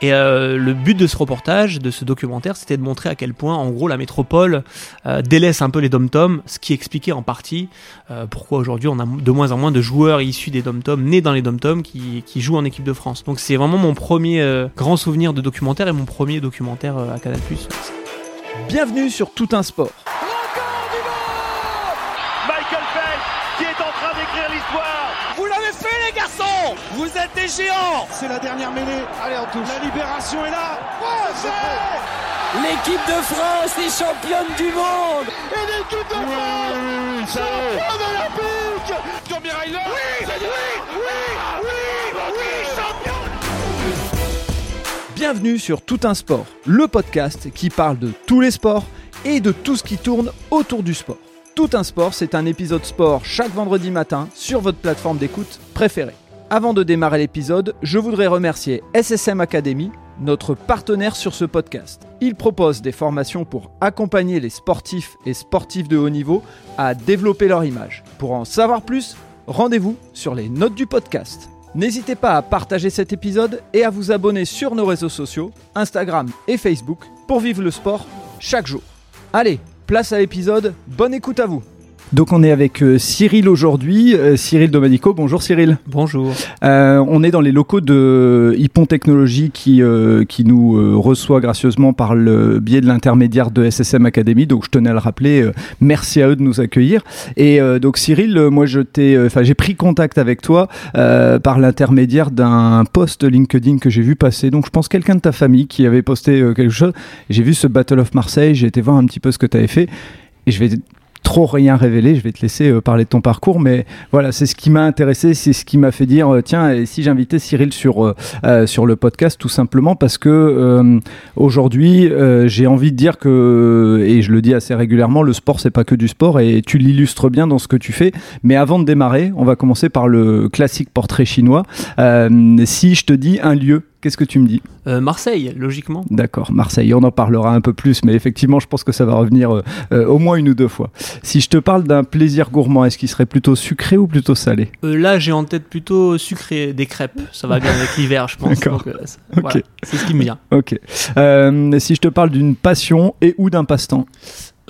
Et euh, le but de ce reportage, de ce documentaire, c'était de montrer à quel point, en gros, la métropole euh, délaisse un peu les dom-toms, ce qui expliquait en partie euh, pourquoi aujourd'hui on a de moins en moins de joueurs issus des dom-toms, nés dans les dom-toms, qui, qui jouent en équipe de France. Donc c'est vraiment mon premier grand souvenir de documentaire et mon premier documentaire à Canal+. Bienvenue sur Tout un sport. Vous êtes des géants C'est la dernière mêlée. Allez, on touche. La libération est là. L'équipe de France est championne du monde Et l'équipe de France Championne olympique Tommy Oui Oui Oui Oui Oui Champion Bienvenue sur Tout un sport, le podcast qui parle de tous les sports et de tout ce qui tourne autour du sport. Tout un sport, c'est un épisode sport chaque vendredi matin sur votre plateforme d'écoute préférée. Avant de démarrer l'épisode, je voudrais remercier SSM Academy, notre partenaire sur ce podcast. Il propose des formations pour accompagner les sportifs et sportifs de haut niveau à développer leur image. Pour en savoir plus, rendez-vous sur les notes du podcast. N'hésitez pas à partager cet épisode et à vous abonner sur nos réseaux sociaux, Instagram et Facebook, pour vivre le sport chaque jour. Allez, place à l'épisode, bonne écoute à vous donc on est avec euh, Cyril aujourd'hui, euh, Cyril Domanico. Bonjour Cyril. Bonjour. Euh, on est dans les locaux de Hippon Technologies qui, qui nous reçoit gracieusement par le biais de l'intermédiaire de SSM Academy. Donc je tenais à le rappeler. merci à eux de nous accueillir. Et donc Cyril, moi je t'ai, enfin j'ai pris contact avec toi par l'intermédiaire d'un post LinkedIn que j'ai vu passer. Donc je pense quelqu'un de ta famille qui avait posté quelque chose. J'ai vu ce Battle of Marseille. J'ai été voir un petit peu ce que tu avais fait. Et je vais trop rien révéler, je vais te laisser euh, parler de ton parcours, mais voilà, c'est ce qui m'a intéressé, c'est ce qui m'a fait dire, euh, tiens, si j'invitais Cyril sur, euh, sur le podcast, tout simplement parce que aujourd'hui, j'ai envie de dire que, et je le dis assez régulièrement, le sport, c'est pas que du sport, et tu l'illustres bien dans ce que tu fais, mais avant de démarrer, on va commencer par le classique portrait chinois. Si je te dis un lieu, qu'est-ce que tu me dis? Euh, Marseille, logiquement. D'accord, Marseille, on en parlera un peu plus, mais effectivement, je pense que ça va revenir euh, euh, au moins une ou deux fois. Si je te parle d'un plaisir gourmand, est-ce qu'il serait plutôt sucré ou plutôt salé? Là, j'ai en tête plutôt sucré, des crêpes. Ça va bien avec l'hiver, je pense. D'accord. Voilà, c'est ce qui me vient. Ok. Si je te parle d'une passion et ou d'un passe-temps?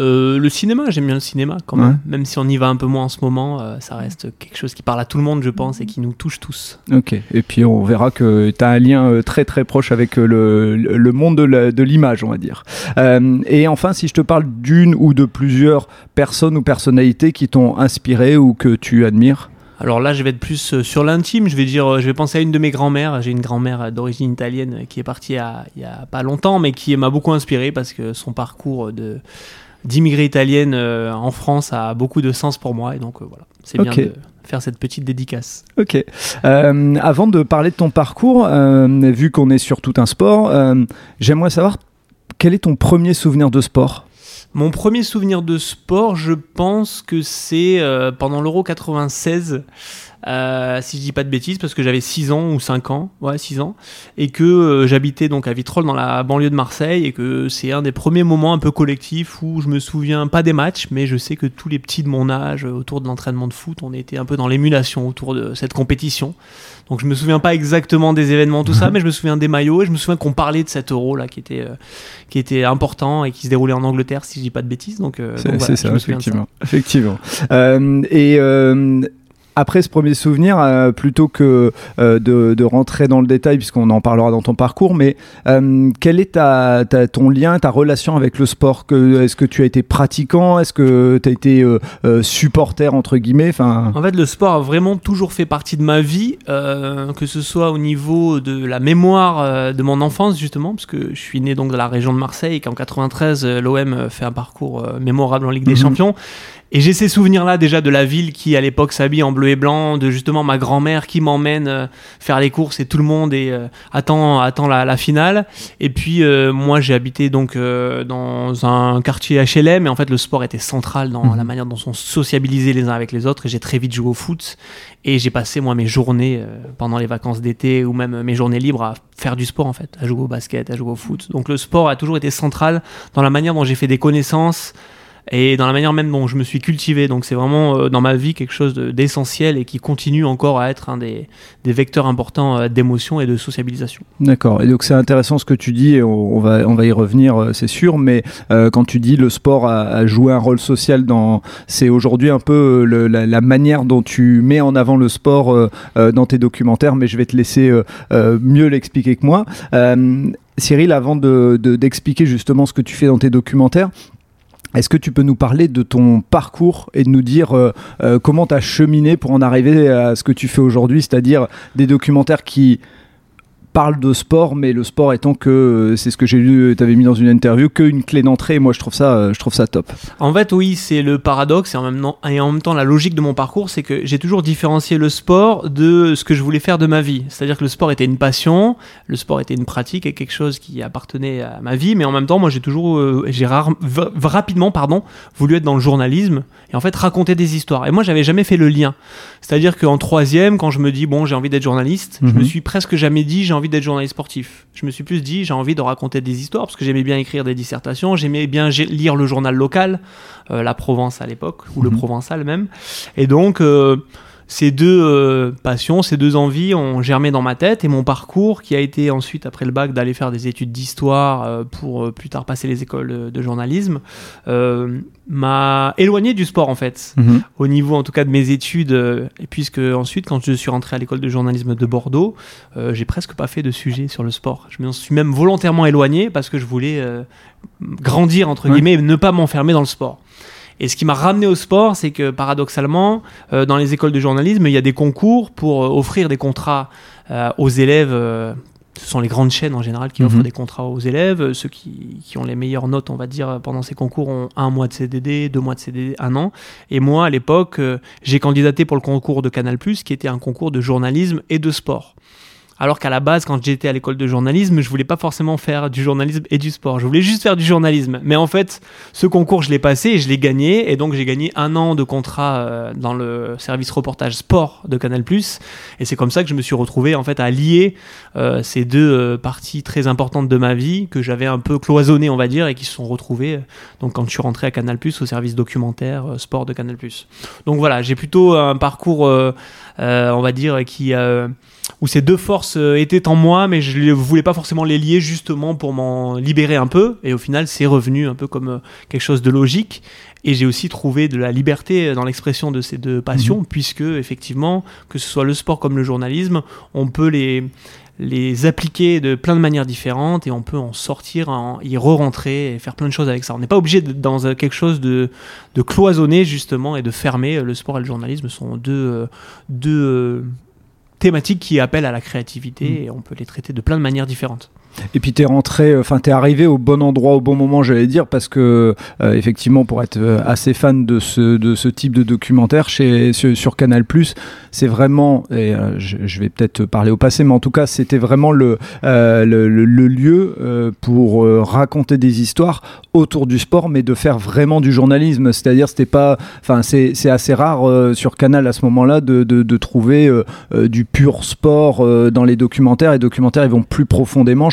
Euh, le cinéma, j'aime bien le cinéma quand même. Ouais. Même si on y va un peu moins en ce moment, euh, ça reste quelque chose qui parle à tout le monde, je pense, et qui nous touche tous. Ok. Et puis on verra que tu as un lien euh, très très proche avec le, le monde de l'image, on va dire. Euh, et enfin, si je te parle d'une ou de plusieurs personnes ou personnalités qui t'ont inspiré ou que tu admires Alors là, je vais être plus sur l'intime. Je vais dire, je vais penser à une de mes grand-mères. J'ai une grand-mère d'origine italienne qui est partie à- il y a pas longtemps, mais qui m'a beaucoup inspiré parce que son parcours de d'immigrée italienne euh, en France a beaucoup de sens pour moi. Et donc euh, voilà, c'est bien de faire cette petite dédicace. Ok. Euh, avant de parler de ton parcours, euh, vu qu'on est sur tout un sport, euh, j'aimerais savoir quel est ton premier souvenir de sport? Mon premier souvenir de sport, je pense que c'est pendant l'Euro 96. Euh, si je dis pas de bêtises, parce que j'avais 6 ans ou 5 ans, ouais, 6 ans, et que euh, j'habitais donc à Vitrolles dans la banlieue de Marseille, et que c'est un des premiers moments un peu collectifs où je me souviens pas des matchs, mais je sais que tous les petits de mon âge, euh, autour de l'entraînement de foot, on était un peu dans l'émulation autour de cette compétition. Donc je me souviens pas exactement des événements, tout ça, mais je me souviens des maillots, et je me souviens qu'on parlait de cet euro là qui était, euh, qui était important et qui se déroulait en Angleterre, si je dis pas de bêtises. Donc, C'est voilà, ça, de ça. effectivement. effectivement. Et après ce premier souvenir, euh, plutôt que euh, de, de rentrer dans le détail, puisqu'on en parlera dans ton parcours, mais euh, quel est ta, ta- ton lien, ta relation avec le sport? Est-ce que tu as été pratiquant? Est-ce que tu as été supporter, entre guillemets? Enfin, En fait, le sport a vraiment toujours fait partie de ma vie, que ce soit au niveau de la mémoire de mon enfance, justement, parce que je suis né donc dans la région de Marseille et qu'en 93, euh, l'OM fait un parcours mémorable en Ligue des Mhm. Champions. Et j'ai ces souvenirs-là déjà de la ville qui, à l'époque, s'habille en bleu et blanc, de justement ma grand-mère qui m'emmène euh, faire les courses et tout le monde est, euh, attend, attend la, la finale. Et puis, euh, moi, j'ai habité donc euh, dans un quartier HLM et en fait, le sport était central dans Mhm. la manière dont on sociabilisait les uns avec les autres. Et j'ai très vite joué au foot. Et j'ai passé, moi, mes journées pendant les vacances d'été ou même mes journées libres à faire du sport, en fait, à jouer au basket, à jouer au foot. Donc, le sport a toujours été central dans la manière dont j'ai fait des connaissances et dans la manière même dont je me suis cultivé. Donc c'est vraiment euh, dans ma vie quelque chose de- d'essentiel et qui continue encore à être un des, vecteurs importants euh, d'émotion et de sociabilisation. D'accord. Et donc c'est intéressant ce que tu dis, on, va, on va y revenir, euh, c'est sûr, mais quand tu dis le sport a, joué un rôle social dans... C'est aujourd'hui un peu la, manière dont tu mets en avant le sport dans tes documentaires, mais je vais te laisser mieux l'expliquer que moi. Cyril, avant de- de- d'expliquer justement ce que tu fais dans tes documentaires, est-ce que tu peux nous parler de ton parcours et de nous dire euh, euh, comment tu as cheminé pour en arriver à ce que tu fais aujourd'hui, c'est-à-dire des documentaires qui parlent de sport, mais le sport étant que, euh, c'est ce que j'ai lu, tu avais mis dans une interview, qu'une clé d'entrée, moi je trouve ça, euh, je trouve ça top. En fait, oui, c'est le paradoxe et en, même temps, et en même temps la logique de mon parcours, c'est que j'ai toujours différencié le sport de ce que je voulais faire de ma vie. C'est-à-dire que le sport était une passion, le sport était une pratique et quelque chose qui appartenait à ma vie, mais en même temps, moi j'ai toujours, euh, j'ai rare- rapidement, pardon, voulu être dans le journalisme et en fait raconter des histoires. Et moi, j'avais jamais fait le lien. C'est-à-dire qu'en troisième, quand je me dis bon, j'ai envie d'être journaliste, je Mhm. me suis presque jamais dit j'ai envie d'être journaliste sportif. Je me suis plus dit j'ai envie de raconter des histoires parce que j'aimais bien écrire des dissertations, j'aimais bien lire le journal local, euh, la Provence à l'époque ou le Mhm. Provençal même. Et donc euh, ces deux euh, passions, ces deux envies ont germé dans ma tête et mon parcours qui a été ensuite après le bac d'aller faire des études d'histoire euh, pour euh, plus tard passer les écoles de, journalisme m'a éloigné du sport en fait. Au niveau en tout cas de mes études et puisque ensuite quand je suis rentré à l'école de journalisme de Bordeaux j'ai presque pas fait de sujet sur le sport. Je me suis même volontairement éloigné parce que je voulais grandir entre Ouais. guillemets et ne pas m'enfermer dans le sport et ce qui m'a ramené au sport, c'est que paradoxalement, euh, dans les écoles de journalisme, il y a des concours pour euh, offrir des contrats euh, aux élèves. euh, ce sont les grandes chaînes en général qui Mhm. offrent des contrats aux élèves. Euh, Ceux qui, qui ont les meilleures notes, on va dire, pendant ces concours ont un mois de CDD, deux mois de CDD, un an. Et moi, à l'époque, j'ai candidaté pour le concours de Canal+, qui était un concours de journalisme et de sport. Alors qu'à la base, quand j'étais à l'école de journalisme, je voulais pas forcément faire du journalisme et du sport. Je voulais juste faire du journalisme. Mais en fait, ce concours, je l'ai passé et je l'ai gagné. Et donc, j'ai gagné un an de contrat euh, dans le service reportage sport de Canal+. Et c'est comme ça que je me suis retrouvé en fait à lier euh, ces deux euh, parties très importantes de ma vie que j'avais un peu cloisonnées, on va dire, et qui se sont retrouvées. donc, quand je suis rentré à Canal+, au service documentaire sport de Canal+. Donc voilà, j'ai plutôt un parcours, on va dire, qui où ces deux forces euh, étaient en moi, mais je ne voulais pas forcément les lier justement pour m'en libérer un peu. Et au final, c'est revenu un peu comme euh, quelque chose de logique. Et j'ai aussi trouvé de la liberté dans l'expression de ces deux passions, puisque effectivement, que ce soit le sport comme le journalisme, on peut les les appliquer de plein de manières différentes et on peut en sortir, en, y re-rentrer et faire plein de choses avec ça. On n'est pas obligé d'être dans euh, quelque chose de, de cloisonné justement et de fermé. Le sport et le journalisme sont deux, euh, deux euh, thématiques qui appellent à la créativité et on peut les traiter de plein de manières différentes. Et puis t'es rentré, enfin t'es arrivé au bon endroit au bon moment, j'allais dire, parce que euh, effectivement, pour être euh, assez fan de ce de ce type de documentaire chez sur, sur Canal+, c'est vraiment, et euh, je, vais peut-être parler au passé, mais en tout cas, c'était vraiment le euh, le, le- le lieu euh, pour euh, raconter des histoires autour du sport, mais de faire vraiment du journalisme. C'est-à-dire, c'était pas, enfin c'est c'est assez rare euh, sur Canal à ce moment-là de de, de trouver euh, euh, du pur sport euh, dans les documentaires. Les documentaires, ils vont plus profondément.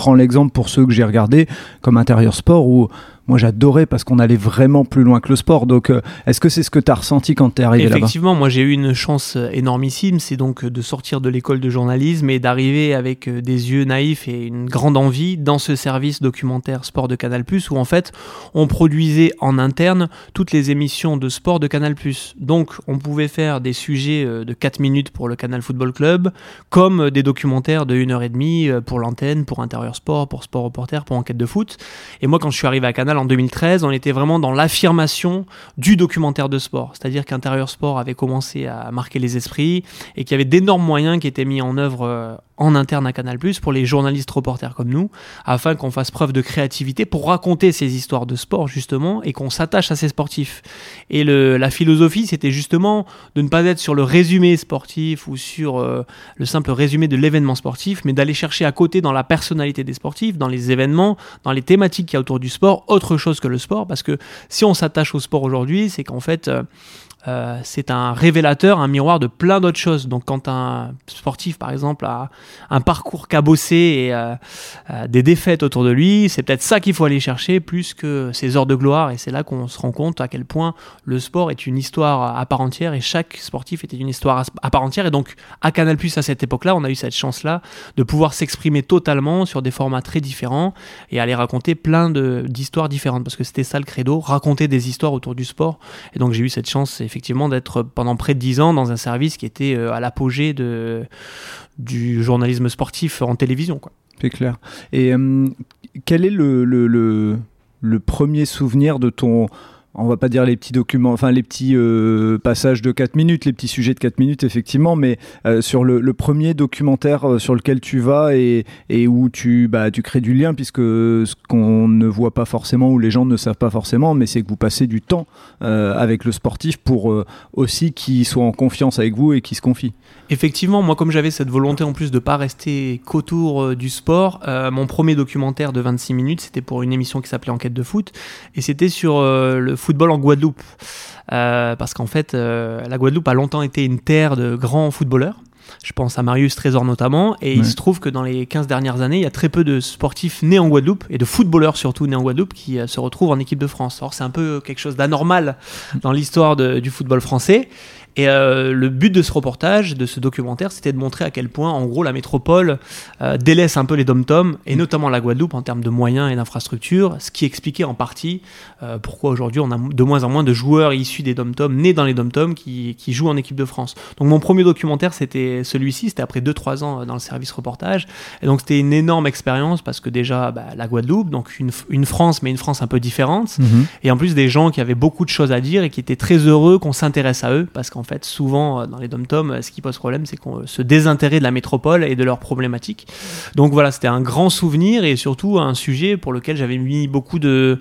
Prends l'exemple pour ceux que j'ai regardés comme intérieur sport où moi j'adorais parce qu'on allait vraiment plus loin que le sport. Donc euh, est-ce que c'est ce que tu as ressenti quand tu es arrivé là-bas? Effectivement, moi j'ai eu une chance euh, énormissime, c'est donc euh, de sortir de l'école de journalisme et d'arriver avec des yeux naïfs et une grande envie dans ce service documentaire sport de Canal+, où en fait on produisait en interne toutes les émissions de sport de Canal+. Donc on pouvait faire des sujets de 4 minutes pour le Canal Football Club, comme des documentaires de 1h30 euh, pour l'antenne, pour Intérieur Sport, pour Sport Reporter, pour Enquête de foot. Et moi quand je suis arrivé à Canal en 2013, on était vraiment dans l'affirmation du documentaire de sport. C'est-à-dire qu'Intérieur Sport avait commencé à marquer les esprits et qu'il y avait d'énormes moyens qui étaient mis en œuvre euh, en interne à Canal+, pour les journalistes reporters comme nous, afin qu'on fasse preuve de créativité pour raconter ces histoires de sport, justement, et qu'on s'attache à ces sportifs. Et le, la philosophie, c'était justement de ne pas être sur le résumé sportif ou sur euh, le simple résumé de l'événement sportif, mais d'aller chercher à côté dans la personnalité des sportifs, dans les événements, dans les thématiques qu'il y a autour du sport, autre chose que le sport, parce que si on s'attache au sport aujourd'hui, c'est qu'en fait... euh, euh, c'est un révélateur, un miroir de plein d'autres choses. Donc quand un sportif, par exemple, a un parcours cabossé et euh, euh, des défaites autour de lui. C'est peut-être ça qu'il faut aller chercher plus que ses heures de gloire. Et c'est là qu'on se rend compte à quel point le sport est une histoire à part entière et chaque sportif était une histoire à part entière. Et donc, à Canal Plus à cette époque-là, on a eu cette chance-là de pouvoir s'exprimer totalement sur des formats très différents et aller raconter plein d'histoires différentes parce que c'était ça le credo, raconter des histoires autour du sport. Et donc, j'ai eu cette chance effectivement d'être pendant près de 10 ans dans un service qui était euh, à l'apogée de, du journalisme sportif en télévision. Quoi. C'est clair. Et euh, quel est le, le, premier souvenir de ton on va pas dire les petits documents, enfin les petits euh, passages de 4 minutes, les petits sujets de 4 minutes effectivement, mais euh, sur le, premier documentaire euh, sur lequel tu vas et, où tu, bah, tu crées du lien, puisque ce qu'on ne voit pas forcément ou les gens ne savent pas forcément, mais c'est que vous passez du temps avec le sportif pour aussi qu'il soit en confiance avec vous et qu'il se confie. Effectivement, moi comme j'avais cette volonté en plus de pas rester qu'autour du sport, mon premier documentaire de 26 minutes, c'était pour une émission qui s'appelait Enquête de foot, et c'était sur le football en Guadeloupe. Euh, parce qu'en fait, euh, la Guadeloupe a longtemps été une terre de grands footballeurs. Je pense à Marius Trésor notamment. Et il se trouve que dans les 15 dernières années, il y a très peu de sportifs nés en Guadeloupe, et de footballeurs surtout nés en Guadeloupe, qui euh, se retrouvent en équipe de France. Or, c'est un peu quelque chose d'anormal dans l'histoire du football français. Et euh, le but de ce reportage, de ce documentaire, c'était de montrer à quel point, en gros, la métropole euh, délaisse un peu les dom-toms, et notamment la Guadeloupe en termes de moyens et d'infrastructures, ce qui expliquait en partie euh, pourquoi aujourd'hui on a de moins en moins de joueurs issus des dom-toms, nés dans les dom-toms, qui, qui, jouent en équipe de France. Donc mon premier documentaire, c'était celui-ci, c'était après 2-3 ans dans le service reportage, et donc c'était une énorme expérience parce que déjà, bah, la Guadeloupe, donc une, une, France, mais une France un peu différente, mhm. et en plus des gens qui avaient beaucoup de choses à dire et qui étaient très heureux qu'on s'intéresse à eux, parce qu'en fait, souvent, euh, dans les dom-toms, euh, ce qui pose problème, c'est qu'on se désintéresse de la métropole et de leurs problématiques. Donc voilà, c'était un grand souvenir et surtout un sujet pour lequel j'avais mis beaucoup de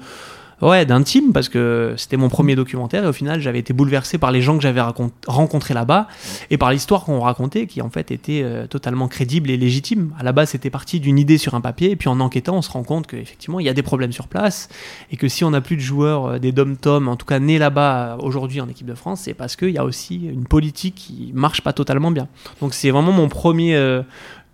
ouais, d'intime parce que c'était mon premier documentaire et au final j'avais été bouleversé par les gens que j'avais rencontrés là-bas et par l'histoire qu'on racontait qui en fait était euh, totalement crédible et légitime. À la base c'était parti d'une idée sur un papier et puis en enquêtant on se rend compte qu'effectivement il y a des problèmes sur place et que si on n'a plus de joueurs euh, des dom-tom en tout cas nés là-bas euh, aujourd'hui en équipe de France c'est parce qu'il y a aussi une politique qui marche pas totalement bien. Donc c'est vraiment mon premier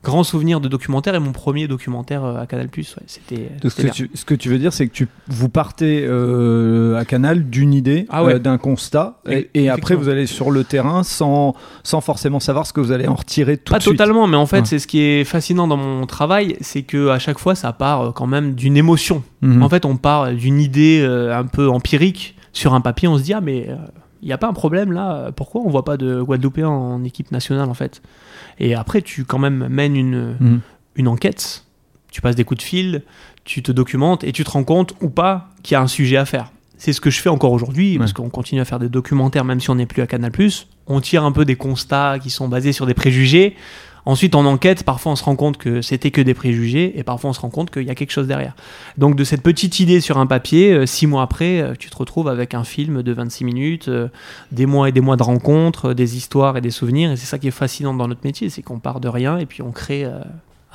grand souvenir de documentaire et mon premier documentaire euh, à Canal+. Ouais, c'était. Ce, que tu, ce que tu veux dire, c'est que tu, vous partez euh, à Canal d'une idée, ah euh, d'un constat, et, après vous allez sur le terrain sans, sans forcément savoir ce que vous allez en retirer tout Pas de suite. Pas totalement, mais en fait, c'est ce qui est fascinant dans mon travail, c'est que à chaque fois, ça part quand même d'une émotion. Mhm. En fait, on part d'une idée un peu empirique sur un papier, on se dit ah mais il n'y a pas un problème là, pourquoi on voit pas de Guadeloupéens en équipe nationale en fait? Et après, tu quand même mènes une, mhm. une enquête, tu passes des coups de fil, tu te documentes et tu te rends compte ou pas qu'il y a un sujet à faire. C'est ce que je fais encore aujourd'hui, parce qu'on continue à faire des documentaires même si on n'est plus à Canal+. On tire un peu des constats qui sont basés sur des préjugés. Ensuite, en enquête, parfois on se rend compte que c'était que des préjugés et parfois on se rend compte qu'il y a quelque chose derrière. Donc, de cette petite idée sur un papier, euh, six mois après, euh, tu te retrouves avec un film de 26 minutes, euh, des mois et des mois de rencontres, des histoires et des souvenirs. Et c'est ça qui est fascinant dans notre métier, c'est qu'on part de rien et puis on crée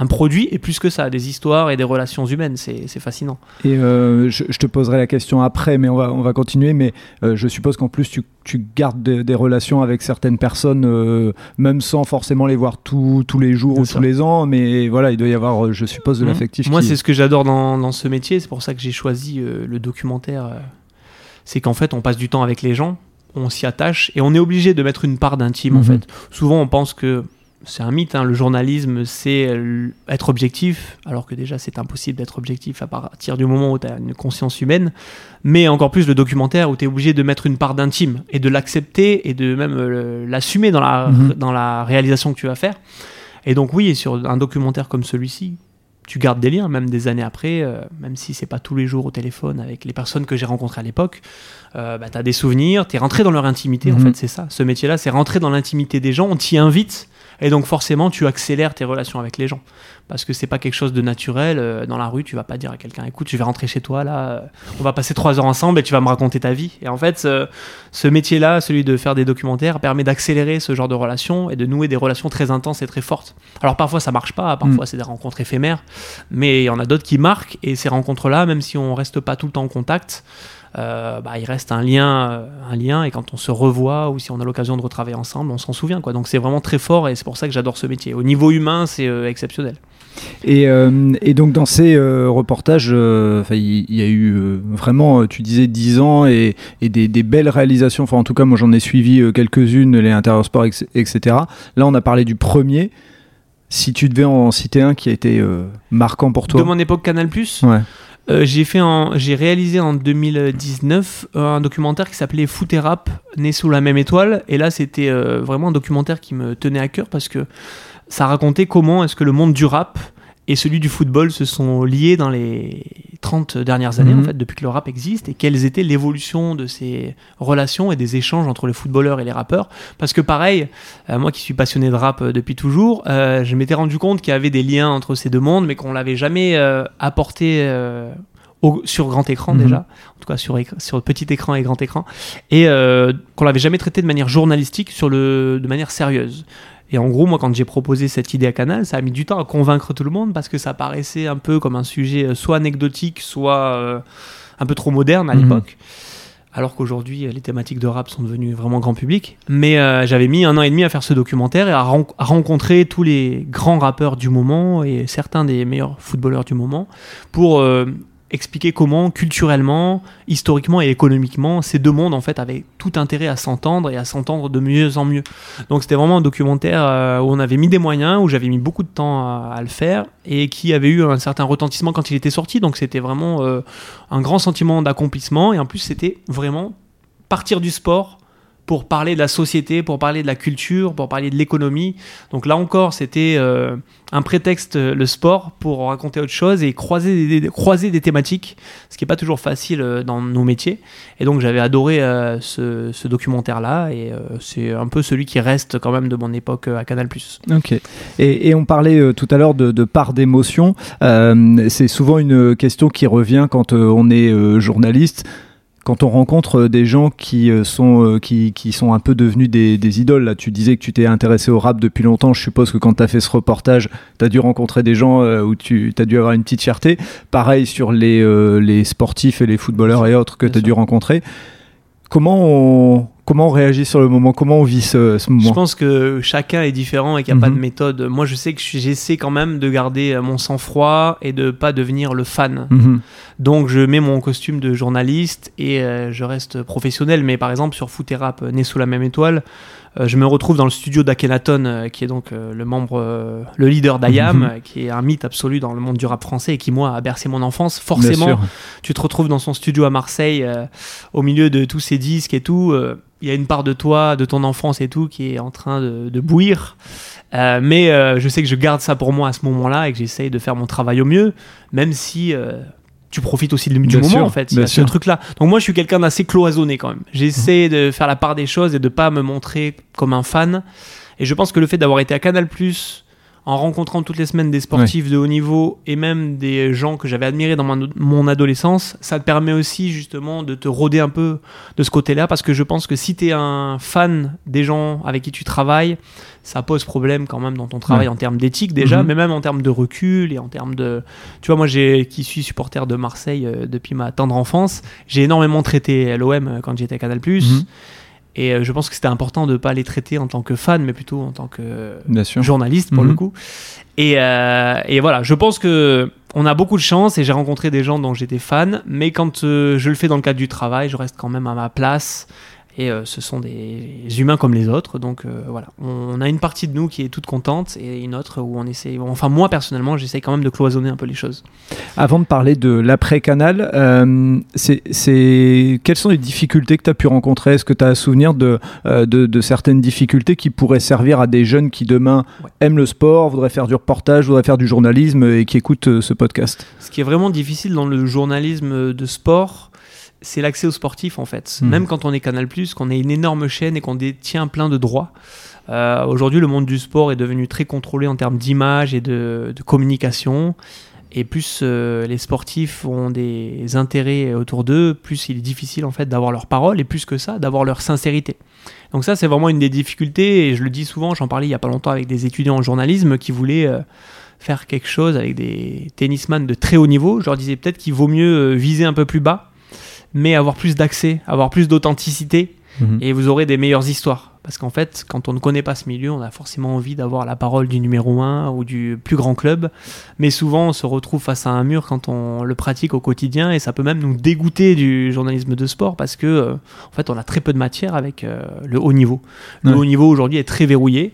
un produit et plus que ça, des histoires et des relations humaines. C'est fascinant. Et euh, je, te poserai la question après, mais on va, on va continuer. Mais euh, je suppose qu'en plus, tu, tu gardes des, relations avec certaines personnes, euh, même sans forcément les voir tous les jours ou tous les ans. Mais voilà, il doit y avoir, je suppose, de mmh. l'affectif. Moi, c'est ce que j'adore dans, dans, ce métier. C'est pour ça que j'ai choisi le documentaire. c'est qu'en fait, on passe du temps avec les gens, on s'y attache et on est obligé de mettre une part d'intime, en mmh. fait. Souvent, on pense que c'est un mythe, hein. le journalisme c'est être objectif, alors que déjà c'est impossible d'être objectif à partir du moment où tu as une conscience humaine, mais encore plus le documentaire où tu es obligé de mettre une part d'intime et de l'accepter et de même euh, l'assumer dans, la, mhm. dans la réalisation que tu vas faire. Et donc oui, sur un documentaire comme celui-ci, tu gardes des liens, même des années après, euh, même si c'est pas tous les jours au téléphone avec les personnes que j'ai rencontrées à l'époque, euh, bah, tu as des souvenirs, tu es rentré dans leur intimité, en mhm. fait c'est ça. Ce métier-là, c'est rentrer dans l'intimité des gens, on t'y invite et donc forcément, tu accélères tes relations avec les gens. Parce que c'est pas quelque chose de naturel. Euh, dans la rue, tu vas pas dire à quelqu'un, écoute, je vais rentrer chez toi, là, euh, on va passer trois heures ensemble et tu vas me raconter ta vie. Et en fait, ce, métier-là, celui de faire des documentaires, permet d'accélérer ce genre de relations et de nouer des relations très intenses et très fortes. Alors parfois, ça marche pas, parfois, mm. c'est des rencontres éphémères, mais il y en a d'autres qui marquent et ces rencontres-là, même si on reste pas tout le temps en contact, euh, bah, il reste un lien, un lien, et quand on se revoit ou si on a l'occasion de retravailler ensemble, on s'en souvient. Quoi. Donc c'est vraiment très fort et c'est pour ça que j'adore ce métier. Au niveau humain, c'est euh, exceptionnel. Et, euh, et, donc dans ces euh, reportages, euh, il y, y, a eu vraiment, tu disais 10 ans et, et des, des, belles réalisations. Enfin en tout cas, moi j'en ai suivi quelques-unes, les intérieurs sport, etc. Là on a parlé du premier. Si tu devais en citer un qui a été marquant pour toi. De mon époque Canal+. Ouais. Euh, j'ai fait j'ai réalisé en 2019 un documentaire qui s'appelait Foot et Rap, né sous la même étoile. Et là, c'était euh, vraiment un documentaire qui me tenait à cœur parce que ça racontait comment est-ce que le monde du rap et celui du football se sont liés dans les 30 dernières années, Mhm. en fait, depuis que le rap existe, et quelles étaient l'évolution de ces relations et des échanges entre les footballeurs et les rappeurs. Parce que pareil, euh, moi qui suis passionné de rap euh, depuis toujours, euh, je m'étais rendu compte qu'il y avait des liens entre ces deux mondes, mais qu'on l'avait jamais euh, apporté au- sur grand écran Mhm. déjà, en tout cas sur petit écran et grand écran, et euh, qu'on l'avait jamais traité de manière journalistique, sur le, de manière sérieuse. Et en gros, moi, quand j'ai proposé cette idée à Canal, ça a mis du temps à convaincre tout le monde parce que ça paraissait un peu comme un sujet euh, soit anecdotique, soit euh, un peu trop moderne à Mhm. l'époque. Alors qu'aujourd'hui, euh, les thématiques de rap sont devenues vraiment grand public. Mais euh, j'avais mis un an et demi à faire ce documentaire et à, ren- à rencontrer tous les grands rappeurs du moment et certains des meilleurs footballeurs du moment pour euh, expliquer comment, culturellement, historiquement et économiquement, ces deux mondes en fait avaient tout intérêt à s'entendre et à s'entendre de mieux en mieux. Donc c'était vraiment un documentaire euh, où on avait mis des moyens, où j'avais mis beaucoup de temps à, le faire et qui avait eu un certain retentissement quand il était sorti. Donc c'était vraiment euh, un grand sentiment d'accomplissement et en plus c'était vraiment partir du sport pour parler de la société, pour parler de la culture, pour parler de l'économie. Donc là encore, c'était euh, un prétexte, euh, le sport, pour raconter autre chose et croiser des, thématiques, ce qui n'est pas toujours facile euh, dans nos métiers. Et donc j'avais adoré ce, documentaire-là et c'est un peu celui qui reste quand même de mon époque à Canal+. Ok. Et, on parlait tout à l'heure de, part d'émotion. C'est souvent une question qui revient quand on est journaliste. Quand on rencontre euh, des gens qui, euh, sont, euh, qui, qui sont un peu devenus des, des idoles, là, tu disais que tu t'es intéressé au rap depuis longtemps. Je suppose que quand tu as fait ce reportage, tu as dû rencontrer des gens où tu as dû avoir une petite fierté. Pareil sur les, euh, les sportifs et les footballeurs et autres que tu as dû rencontrer. Comment on, comment on réagit sur le moment? Comment on vit ce, ce Je moment pense que chacun est différent et qu'il n'y a pas Mhm. de méthode. Moi, je sais que je- j'essaie quand même de garder euh, mon sang-froid et de pas devenir le fan. Mhm. Donc, je mets mon costume de journaliste et euh, je reste professionnel. Mais par exemple, sur Foot et Rap, euh, né sous la même étoile, je me retrouve dans le studio d'Akhenaton, euh, qui est donc euh, le membre, euh, le leader d'IAM, Mhm. euh, qui est un mythe absolu dans le monde du rap français et qui, moi, a bercé mon enfance. Forcément, tu te retrouves dans son studio à Marseille, euh, au milieu de tous ces disques et tout. euh, Il y a une part de toi, de ton enfance et tout, qui est en train de, de bouillir. Euh, mais euh, je sais que je garde ça pour moi à ce moment-là et que j'essaye de faire mon travail au mieux, même si euh, tu profites aussi du Bien moment sûr, en fait. Il y a ce truc-là. Donc moi, je suis quelqu'un d'assez cloisonné quand même. J'essaie de faire la part des choses et de pas me montrer comme un fan. Et je pense que le fait d'avoir été à Canal+, en rencontrant toutes les semaines des sportifs de haut niveau et même des gens que j'avais admirés dans mon, mon adolescence, ça te permet aussi justement de te roder un peu de ce côté-là parce que je pense que si tu es un fan des gens avec qui tu travailles, ça pose problème quand même dans ton travail Ouais. en termes d'éthique déjà, Mhm. mais même en termes de recul et en termes de... Tu vois, moi j'ai, qui suis supporter de Marseille euh, depuis ma tendre enfance, j'ai énormément traité l'OM euh, quand j'étais à Canal+. Mhm. Et euh, je pense que c'était important de ne pas les traiter en tant que fan, mais plutôt en tant que journaliste pour Mhm. le coup. Et, euh, et voilà, je pense que on a beaucoup de chance et j'ai rencontré des gens dont j'étais fan, mais quand euh, je le fais dans le cadre du travail, je reste quand même à ma place. Et euh, ce sont des humains comme les autres, donc euh, voilà. On a une partie de nous qui est toute contente et une autre où on essaie. Enfin, moi personnellement, j'essaie quand même de cloisonner un peu les choses. Avant de parler de l'après-canal, euh, c'est, quelles sont les difficultés que tu as pu rencontrer? Est-ce que tu as un souvenir de, de, de certaines difficultés qui pourraient servir à des jeunes qui demain Ouais. aiment le sport, voudraient faire du reportage, voudraient faire du journalisme et qui écoutent ce podcast? Ce qui est vraiment difficile dans le journalisme de sport, c'est l'accès aux sportifs en fait. Mhm. Même quand on est Canal+, qu'on est une énorme chaîne et qu'on détient plein de droits. Euh, Aujourd'hui, le monde du sport est devenu très contrôlé en termes d'image et de, de communication. Et plus euh, les sportifs ont des intérêts autour d'eux, plus il est difficile en fait d'avoir leur parole et plus que ça, d'avoir leur sincérité. Donc ça, c'est vraiment une des difficultés et je le dis souvent. J'en parlais il y a pas longtemps avec des étudiants en journalisme qui voulaient euh, faire quelque chose avec des tennisman de très haut niveau. Je leur disais peut-être qu'il vaut mieux euh, viser un peu plus bas mais avoir plus d'accès, avoir plus d'authenticité, Mhm. et vous aurez des meilleures histoires. Parce qu'en fait, quand on ne connaît pas ce milieu, on a forcément envie d'avoir la parole du numéro 1 ou du plus grand club. Mais souvent, on se retrouve face à un mur quand on le pratique au quotidien et ça peut même nous dégoûter du journalisme de sport parce que, euh, en fait, on a très peu de matière avec euh, le haut niveau. Le Ouais. haut niveau aujourd'hui est très verrouillé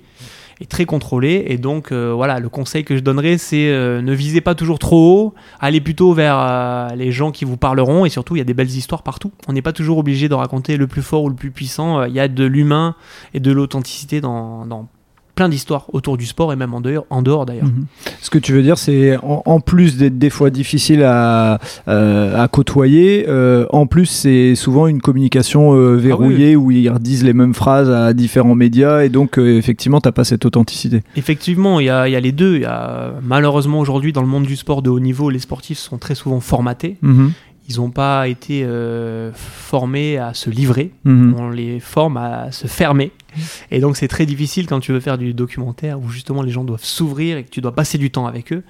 et très contrôlé. Et donc, euh, voilà, le conseil que je donnerais, c'est euh, ne visez pas toujours trop haut, allez plutôt vers euh, les gens qui vous parleront. Et surtout, il y a des belles histoires partout. On n'est pas toujours obligé de raconter le plus fort ou le plus puissant. Il y a de l'humain et de l'authenticité dans plein d'histoires autour du sport et même en dehors, en dehors d'ailleurs. Mhm. Ce que tu veux dire, c'est en, en plus d'être des fois difficile à, euh, à côtoyer, euh, en plus c'est souvent une communication euh, verrouillée où ils redisent les mêmes phrases à différents médias et donc effectivement t'as pas cette authenticité. Effectivement, il y a, il y a les deux. Y a, malheureusement, aujourd'hui, dans le monde du sport de haut niveau, les sportifs sont très souvent formatés. Mhm. Ils n'ont pas été euh, formés à se livrer. Mhm. On les forme à se fermer. Et donc, c'est très difficile quand tu veux faire du documentaire où justement les gens doivent s'ouvrir et que tu dois passer du temps avec eux,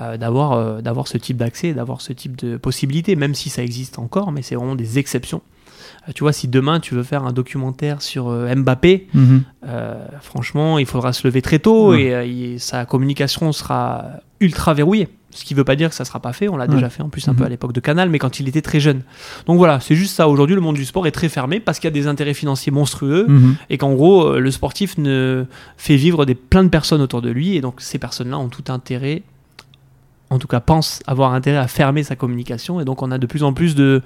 euh, d'avoir euh, d'avoir ce type d'accès, d'avoir ce type de possibilités, même si ça existe encore, mais c'est vraiment des exceptions. Euh, tu vois, si demain tu veux faire un documentaire sur Mbappé, Mhm. franchement, il faudra se lever très tôt et, sa communication sera ultra verrouillée. Ce qui ne veut pas dire que ça sera pas fait. On l'a Ouais. déjà fait en plus un peu à l'époque de Canal, mais quand il était très jeune. Donc voilà, c'est juste ça. Aujourd'hui, le monde du sport est très fermé parce qu'il y a des intérêts financiers monstrueux Mhm. et qu'en gros, euh, le sportif ne fait vivre des, plein de personnes autour de lui et donc ces personnes-là ont tout intérêt, en tout cas pensent avoir intérêt à fermer sa communication et donc on a de plus en plus de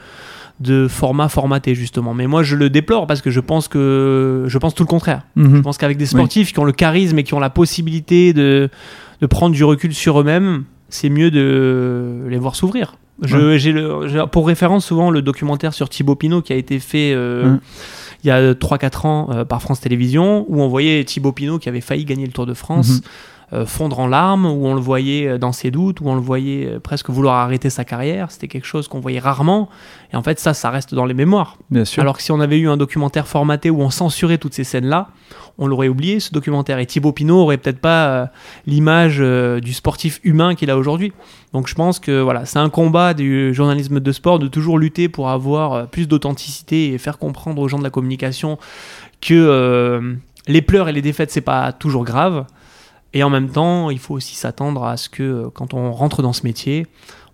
de formats formatés justement. Mais moi je le déplore parce que je pense que je pense tout le contraire. Mhm. Je pense qu'avec des sportifs qui ont le charisme et qui ont la possibilité de, de prendre du recul sur eux-mêmes, c'est mieux de les voir s'ouvrir. Je- j'ai le- j'ai pour référence souvent le documentaire sur Thibaut Pinot qui a été fait euh, Ouais. il y a 3-4 ans euh, par France Télévisions, où on voyait Thibaut Pinot qui avait failli gagner le Tour de France. Mhm. Fondre en larmes, où on le voyait euh, dans ses doutes, où on le voyait euh, presque vouloir arrêter sa carrière. C'était quelque chose qu'on voyait rarement. Et en fait, ça, ça reste dans les mémoires. Bien sûr. Alors que si on avait eu un documentaire formaté où on censurait toutes ces scènes-là, on l'aurait oublié ce documentaire. Et Thibaut Pinot aurait peut-être pas euh, l'image euh, du sportif humain qu'il a aujourd'hui. Donc je pense que voilà, c'est un combat du journalisme de sport de toujours lutter pour avoir euh, plus d'authenticité et faire comprendre aux gens de la communication que euh, les pleurs et les défaites c'est pas toujours grave. Et en même temps, il faut aussi s'attendre à ce que euh, quand on rentre dans ce métier,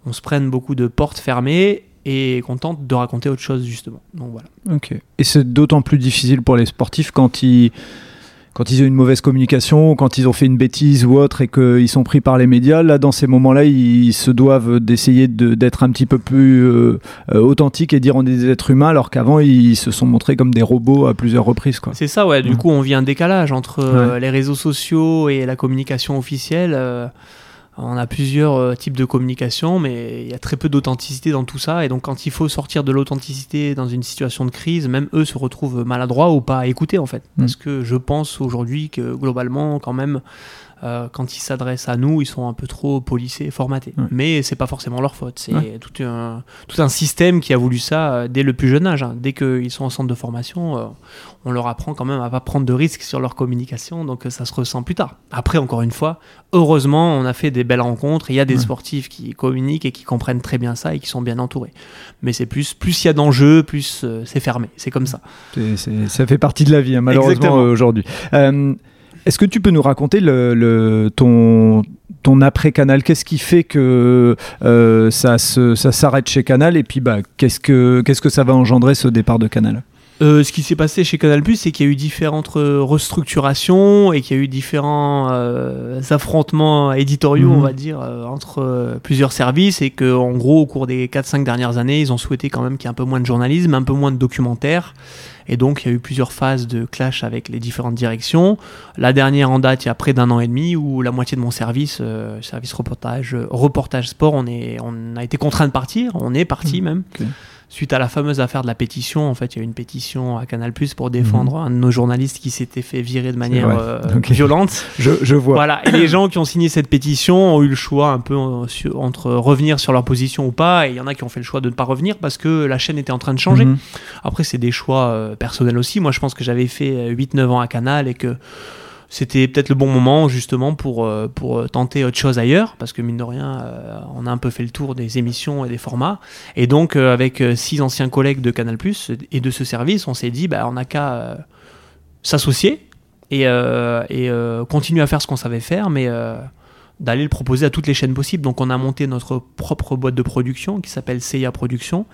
on se prenne beaucoup de portes fermées et qu'on tente de raconter autre chose justement. Donc voilà. Ok. Et c'est d'autant plus difficile pour les sportifs quand ils, quand ils ont une mauvaise communication, quand ils ont fait une bêtise ou autre et qu'ils sont pris par les médias. Là, dans ces moments-là, ils se doivent d'essayer de- d'être un petit peu plus euh, euh, authentiques et dire on est des êtres humains, alors qu'avant, ils se sont montrés comme des robots à plusieurs reprises. Quoi. C'est ça, ouais. Du Ouais. coup, on vit un décalage entre euh, les réseaux sociaux et la communication officielle. Euh, on a plusieurs euh, types de communication, mais il y a très peu d'authenticité dans tout ça. Et donc, quand il faut sortir de l'authenticité dans une situation de crise, même eux se retrouvent maladroits ou pas à écouter, en fait. Mm. Parce que je pense aujourd'hui que globalement, quand même, euh, quand ils s'adressent à nous, ils sont un peu trop polissés et formatés. Ouais. Mais c'est pas forcément leur faute. C'est Ouais. tout, un, tout un système qui a voulu ça euh, dès le plus jeune âge. hein. Dès qu'ils sont en centre de formation, euh, on leur apprend quand même à pas prendre de risques sur leur communication, donc ça se ressent plus tard. Après, encore une fois, heureusement, on a fait des belles rencontres. Il y a des Ouais. sportifs qui communiquent et qui comprennent très bien ça et qui sont bien entourés. Mais c'est plus, plus il y a d'enjeux, plus c'est fermé. C'est comme ça. Ça fait partie de la vie, hein, malheureusement, aujourd'hui. Est-ce que tu peux nous raconter le, le- ton, ton après-Canal? Qu'est-ce qui fait que euh, ça, se- ça s'arrête chez Canal? Et puis, bah, qu'est-ce que, qu'est-ce que ça va engendrer, ce départ de Canal? Euh, ce qui s'est passé chez Canal+, c'est qu'il y a eu différentes euh, restructurations et qu'il y a eu différents euh, affrontements éditoriaux, Mhm. on va dire, euh, entre plusieurs services et que, en gros, au cours des 4-5 dernières années, ils ont souhaité quand même qu'il y ait un peu moins de journalisme, un peu moins de documentaires. Et donc, il y a eu plusieurs phases de clash avec les différentes directions. La dernière en date, il y a près d'un an et demi, où la moitié de mon service, euh, service reportage, euh, reportage sport, on, est, on a été contraint de partir. On est parti même. ok. Suite à la fameuse affaire de la pétition, en fait, il y a eu une pétition à Canal Plus pour défendre un de nos journalistes qui s'était fait virer de manière euh, violente. je, je vois. Voilà. Et les gens qui ont signé cette pétition ont eu le choix un peu euh, entre revenir sur leur position ou pas. Et il y en a qui ont fait le choix de ne pas revenir parce que la chaîne était en train de changer. Mhm. Après, c'est des choix euh, personnels aussi. Moi, je pense que j'avais fait euh, 8-9 ans à Canal et que c'était peut-être le bon moment justement pour, euh, pour tenter autre chose ailleurs, parce que mine de rien, euh, on a un peu fait le tour des émissions et des formats. Et donc, euh, avec euh, six anciens collègues de Canal et de ce service, on s'est dit, bah, on n'a qu'à euh, s'associer et, euh, et euh, continuer à faire ce qu'on savait faire, mais euh, d'aller le proposer à toutes les chaînes possibles. Donc, on a monté notre propre boîte de production qui s'appelle CIA Production.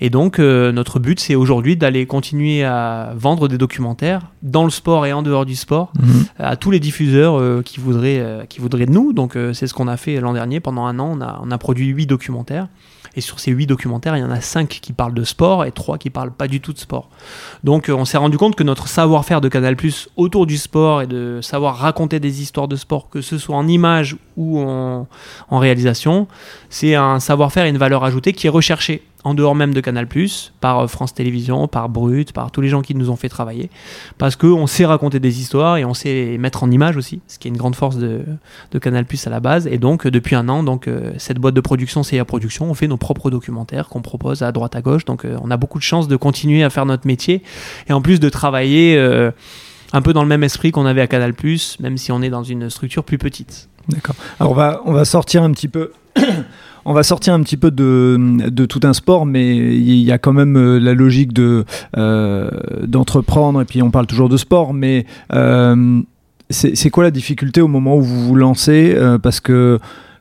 Et donc, euh, notre but, c'est aujourd'hui d'aller continuer à vendre des documentaires dans le sport et en dehors du sport à tous les diffuseurs euh, qui, voudraient, euh, qui voudraient de nous. Donc c'est ce qu'on a fait l'an dernier. Pendant un an, on a, on a produit huit documentaires. Et sur ces huit documentaires, il y en a cinq qui parlent de sport et trois qui parlent pas du tout de sport. Donc euh, on s'est rendu compte que notre savoir-faire de Canal Plus autour du sport et de savoir raconter des histoires de sport, que ce soit en images ou en, en réalisation, c'est un savoir-faire et une valeur ajoutée qui est recherchée en dehors même de Canal+, par euh, France Télévisions, par Brut, par tous les gens qui nous ont fait travailler, parce qu'on sait raconter des histoires et on sait mettre en image aussi, ce qui est une grande force de, de Canal+, à la base. Et donc, euh, depuis un an, donc, euh, cette boîte de production, CIA Production, on fait nos propres documentaires qu'on propose à droite à gauche. Donc, on a beaucoup de chance de continuer à faire notre métier et en plus de travailler un peu dans le même esprit qu'on avait à Canal+, même si on est dans une structure plus petite. D'accord. Alors on va, on va sortir un petit peu. On va sortir un petit peu de, tout un sport, mais il y a quand même euh, la logique de euh, d'entreprendre. Et puis on parle toujours de sport, mais euh, c'est quoi la difficulté au moment où vous vous lancez Parce que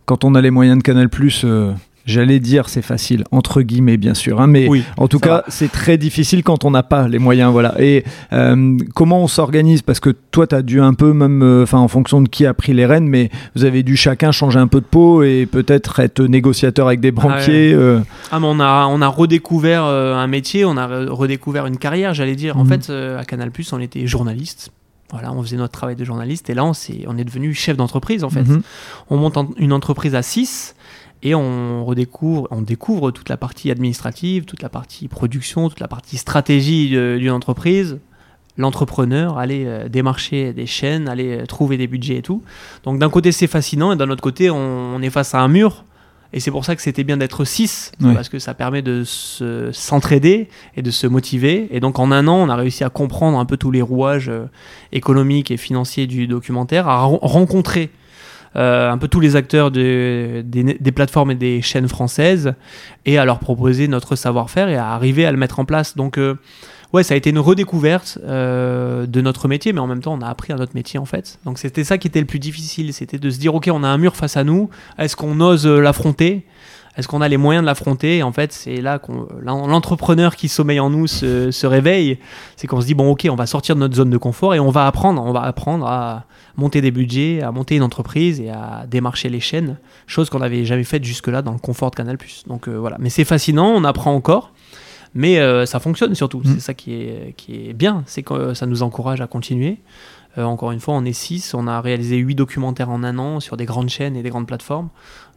quand on a les moyens de Canal+, euh, j'allais dire c'est facile entre guillemets bien sûr, hein, mais Oui, en tout cas c'est très difficile quand on n'a pas les moyens. Voilà. Et euh, comment on s'organise? Parce que toi, tu as dû un peu, même, euh, en fonction de qui a pris les rênes, mais vous avez dû chacun changer un peu de peau et peut-être être négociateur avec des banquiers. euh, Ah, mais on a, on a redécouvert un métier, on a re- redécouvert une carrière, j'allais dire. En Mhm. fait, à Canal+, on était journaliste. Voilà, on faisait notre travail de journaliste et là, on, s'est- on est devenu chef d'entreprise, en fait. mhm. On monte en- une entreprise à 6 et on redécouvre, on découvre toute la partie administrative, toute la partie production, toute la partie stratégie de- d'une entreprise. L'entrepreneur, aller euh, démarcher des chaînes, aller euh, trouver des budgets et tout. Donc d'un côté c'est fascinant et d'un autre côté on, on est face à un mur. Et c'est pour ça que c'était bien d'être 6, Ouais. parce que ça permet de se- s'entraider et de se motiver. Et donc en un an, on a réussi à comprendre un peu tous les rouages euh, économiques et financiers du documentaire, à ren- rencontrer euh, un peu tous les acteurs de- des, plateformes et des chaînes françaises et à leur proposer notre savoir-faire et à arriver à le mettre en place. Donc, euh, ouais, ça a été une redécouverte euh, de notre métier, mais en même temps, on a appris à notre métier en fait. Donc, c'était ça qui était le plus difficile c'était de se dire, ok, on a un mur face à nous, est-ce qu'on ose l'affronter? Est-ce qu'on a les moyens de l'affronter? Et en fait, c'est là qu'on l'en- l'entrepreneur qui sommeille en nous se, se réveille. C'est qu'on se dit bon, ok, on va sortir de notre zone de confort et on va apprendre. On va apprendre à monter des budgets, à monter une entreprise et à démarcher les chaînes, chose qu'on n'avait jamais faite jusque-là dans le confort de Canal+. Donc euh, voilà. Mais c'est fascinant, on apprend encore. Mais euh, ça fonctionne surtout. Mm. C'est ça qui est, qui est bien. C'est que euh, ça nous encourage à continuer. Euh, encore une fois, on est 6. On a réalisé 8 documentaires en un an sur des grandes chaînes et des grandes plateformes.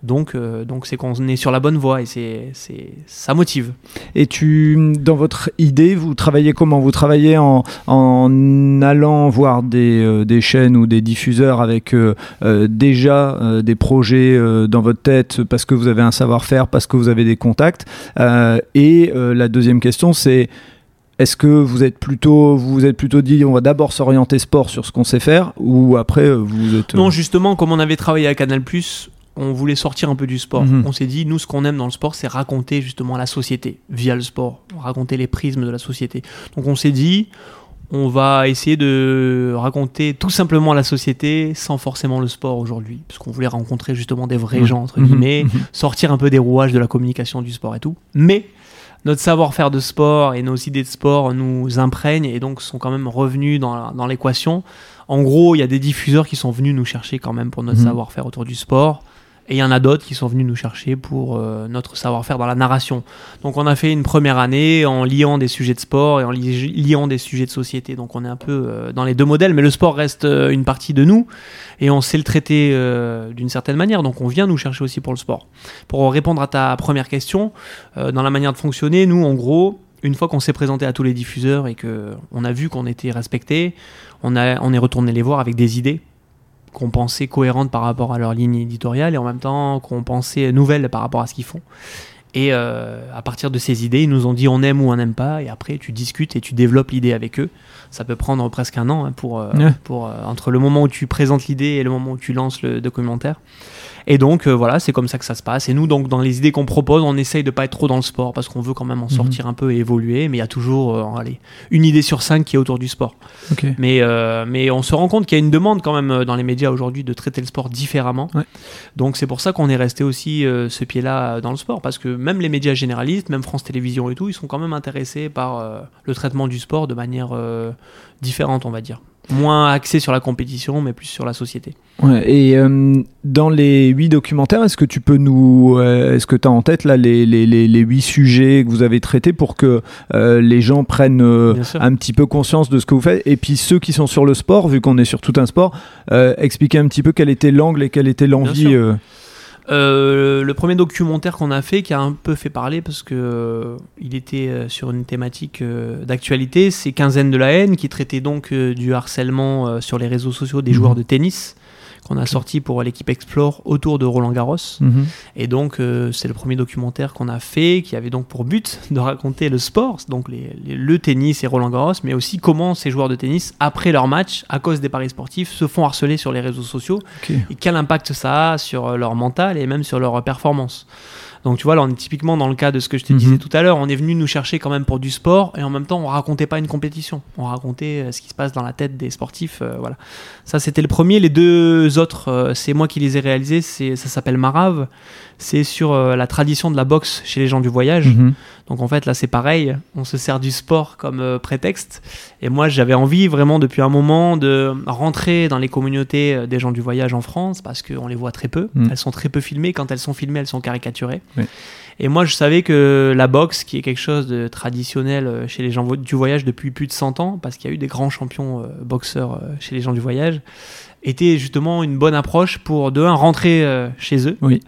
Donc, euh, donc c'est qu'on est sur la bonne voie et c'est, c'est, ça motive. Et tu, dans votre idée, vous travaillez comment? Vous travaillez en, en allant voir des, euh, des chaînes ou des diffuseurs avec déjà des projets dans votre tête parce que vous avez un savoir-faire, parce que vous avez des contacts? Et la deuxième question, c'est est-ce que vous êtes plutôt, vous vous êtes plutôt dit, on va d'abord s'orienter sport sur ce qu'on sait faire, ou après euh, vous êtes Non, justement, comme on avait travaillé à Canal+, on voulait sortir un peu du sport. Mhm. On s'est dit, nous, ce qu'on aime dans le sport, c'est raconter justement la société via le sport, raconter les prismes de la société. Donc on s'est dit, on va essayer de raconter tout simplement la société sans forcément le sport aujourd'hui, parce qu'on voulait rencontrer justement des vrais Mhm. gens, entre guillemets, Mhm. sortir un peu des rouages de la communication du sport et tout. Mais notre savoir-faire de sport et nos idées de sport nous imprègnent et donc sont quand même revenus dans, l'équation. En gros, il y a des diffuseurs qui sont venus nous chercher quand même pour notre Mhm. savoir-faire autour du sport. Et il y en a d'autres qui sont venus nous chercher pour euh, notre savoir-faire dans la narration. Donc on a fait une première année en liant des sujets de sport et en li- liant des sujets de société. Donc on est un peu euh, dans les deux modèles, mais le sport reste euh, une partie de nous et on sait le traiter d'une certaine manière. Donc on vient nous chercher aussi pour le sport. Pour répondre à ta première question, dans la manière de fonctionner, nous en gros, une fois qu'on s'est présenté à tous les diffuseurs et que on a vu qu'on était respecté, on est retourné les voir avec des idées qu'on cohérentes par rapport à leur ligne éditoriale et en même temps qu'on pensait nouvelles par rapport à ce qu'ils font. Et à partir de ces idées, ils nous ont dit on aime ou on n'aime pas. Et après, tu discutes et tu développes l'idée avec eux. Ça peut prendre presque un an hein, pour, pour entre le moment où tu présentes l'idée et le moment où tu lances le documentaire. Et donc euh, voilà, c'est comme ça que ça se passe. Et nous, donc dans les idées qu'on propose, on essaye de pas être trop dans le sport parce qu'on veut quand même en mhm. sortir un peu et évoluer. Mais il y a toujours, euh, allez, une idée sur cinq qui est autour du sport. Mais euh, mais on se rend compte qu'il y a une demande quand même dans les médias aujourd'hui de traiter le sport différemment. Donc c'est pour ça qu'on est resté aussi ce pied-là dans le sport parce que même les médias généralistes, même France Télévisions et tout, ils sont quand même intéressés par le traitement du sport de manière différente, on va dire moins axé sur la compétition, mais plus sur la société. et euh, dans les huit documentaires, est-ce que tu peux nous, euh, est-ce que tu as en tête là les, les, les, huit sujets que vous avez traités pour que euh, les gens prennent un petit peu conscience de ce que vous faites? Et puis ceux qui sont sur le sport, vu qu'on est sur tout un sport, expliquer un petit peu quel était l'angle et quelle était l'envie. Euh, le premier documentaire qu'on a fait, qui a un peu fait parler parce que euh, il était euh, sur une thématique d'actualité, c'est Quinzaine de la haine, qui traitait donc du harcèlement sur les réseaux sociaux des mhm. joueurs de tennis qu'on a sorti pour l'équipe Explore autour de Roland Garros. Mhm. Et donc, euh, c'est le premier documentaire qu'on a fait qui avait donc pour but de raconter le sport, donc le tennis et Roland Garros, mais aussi comment ces joueurs de tennis, après leur match, à cause des paris sportifs, se font harceler sur les réseaux sociaux et quel impact ça a sur leur mental et même sur leur performance. Donc tu vois, là on est typiquement dans le cas de ce que je te disais mhm. tout à l'heure, on est venu nous chercher quand même pour du sport et en même temps on racontait pas une compétition, on racontait euh, ce qui se passe dans la tête des sportifs. Euh, voilà. Ça c'était le premier, les deux autres, euh, c'est moi qui les ai réalisés, ça s'appelle Marave, c'est sur la tradition de la boxe chez les gens du voyage. Mhm. Donc en fait là c'est pareil, on se sert du sport comme prétexte et moi j'avais envie vraiment depuis un moment de rentrer dans les communautés des gens du voyage en France parce qu'on les voit très peu, mhm. elles sont très peu filmées, quand elles sont filmées elles sont caricaturées. Et moi, je savais que la boxe, qui est quelque chose de traditionnel euh, chez les gens du voyage depuis plus de 100 ans, parce qu'il y a eu des grands champions euh, boxeurs euh, chez les gens du voyage, était justement une bonne approche pour, de un, rentrer chez eux. Oui.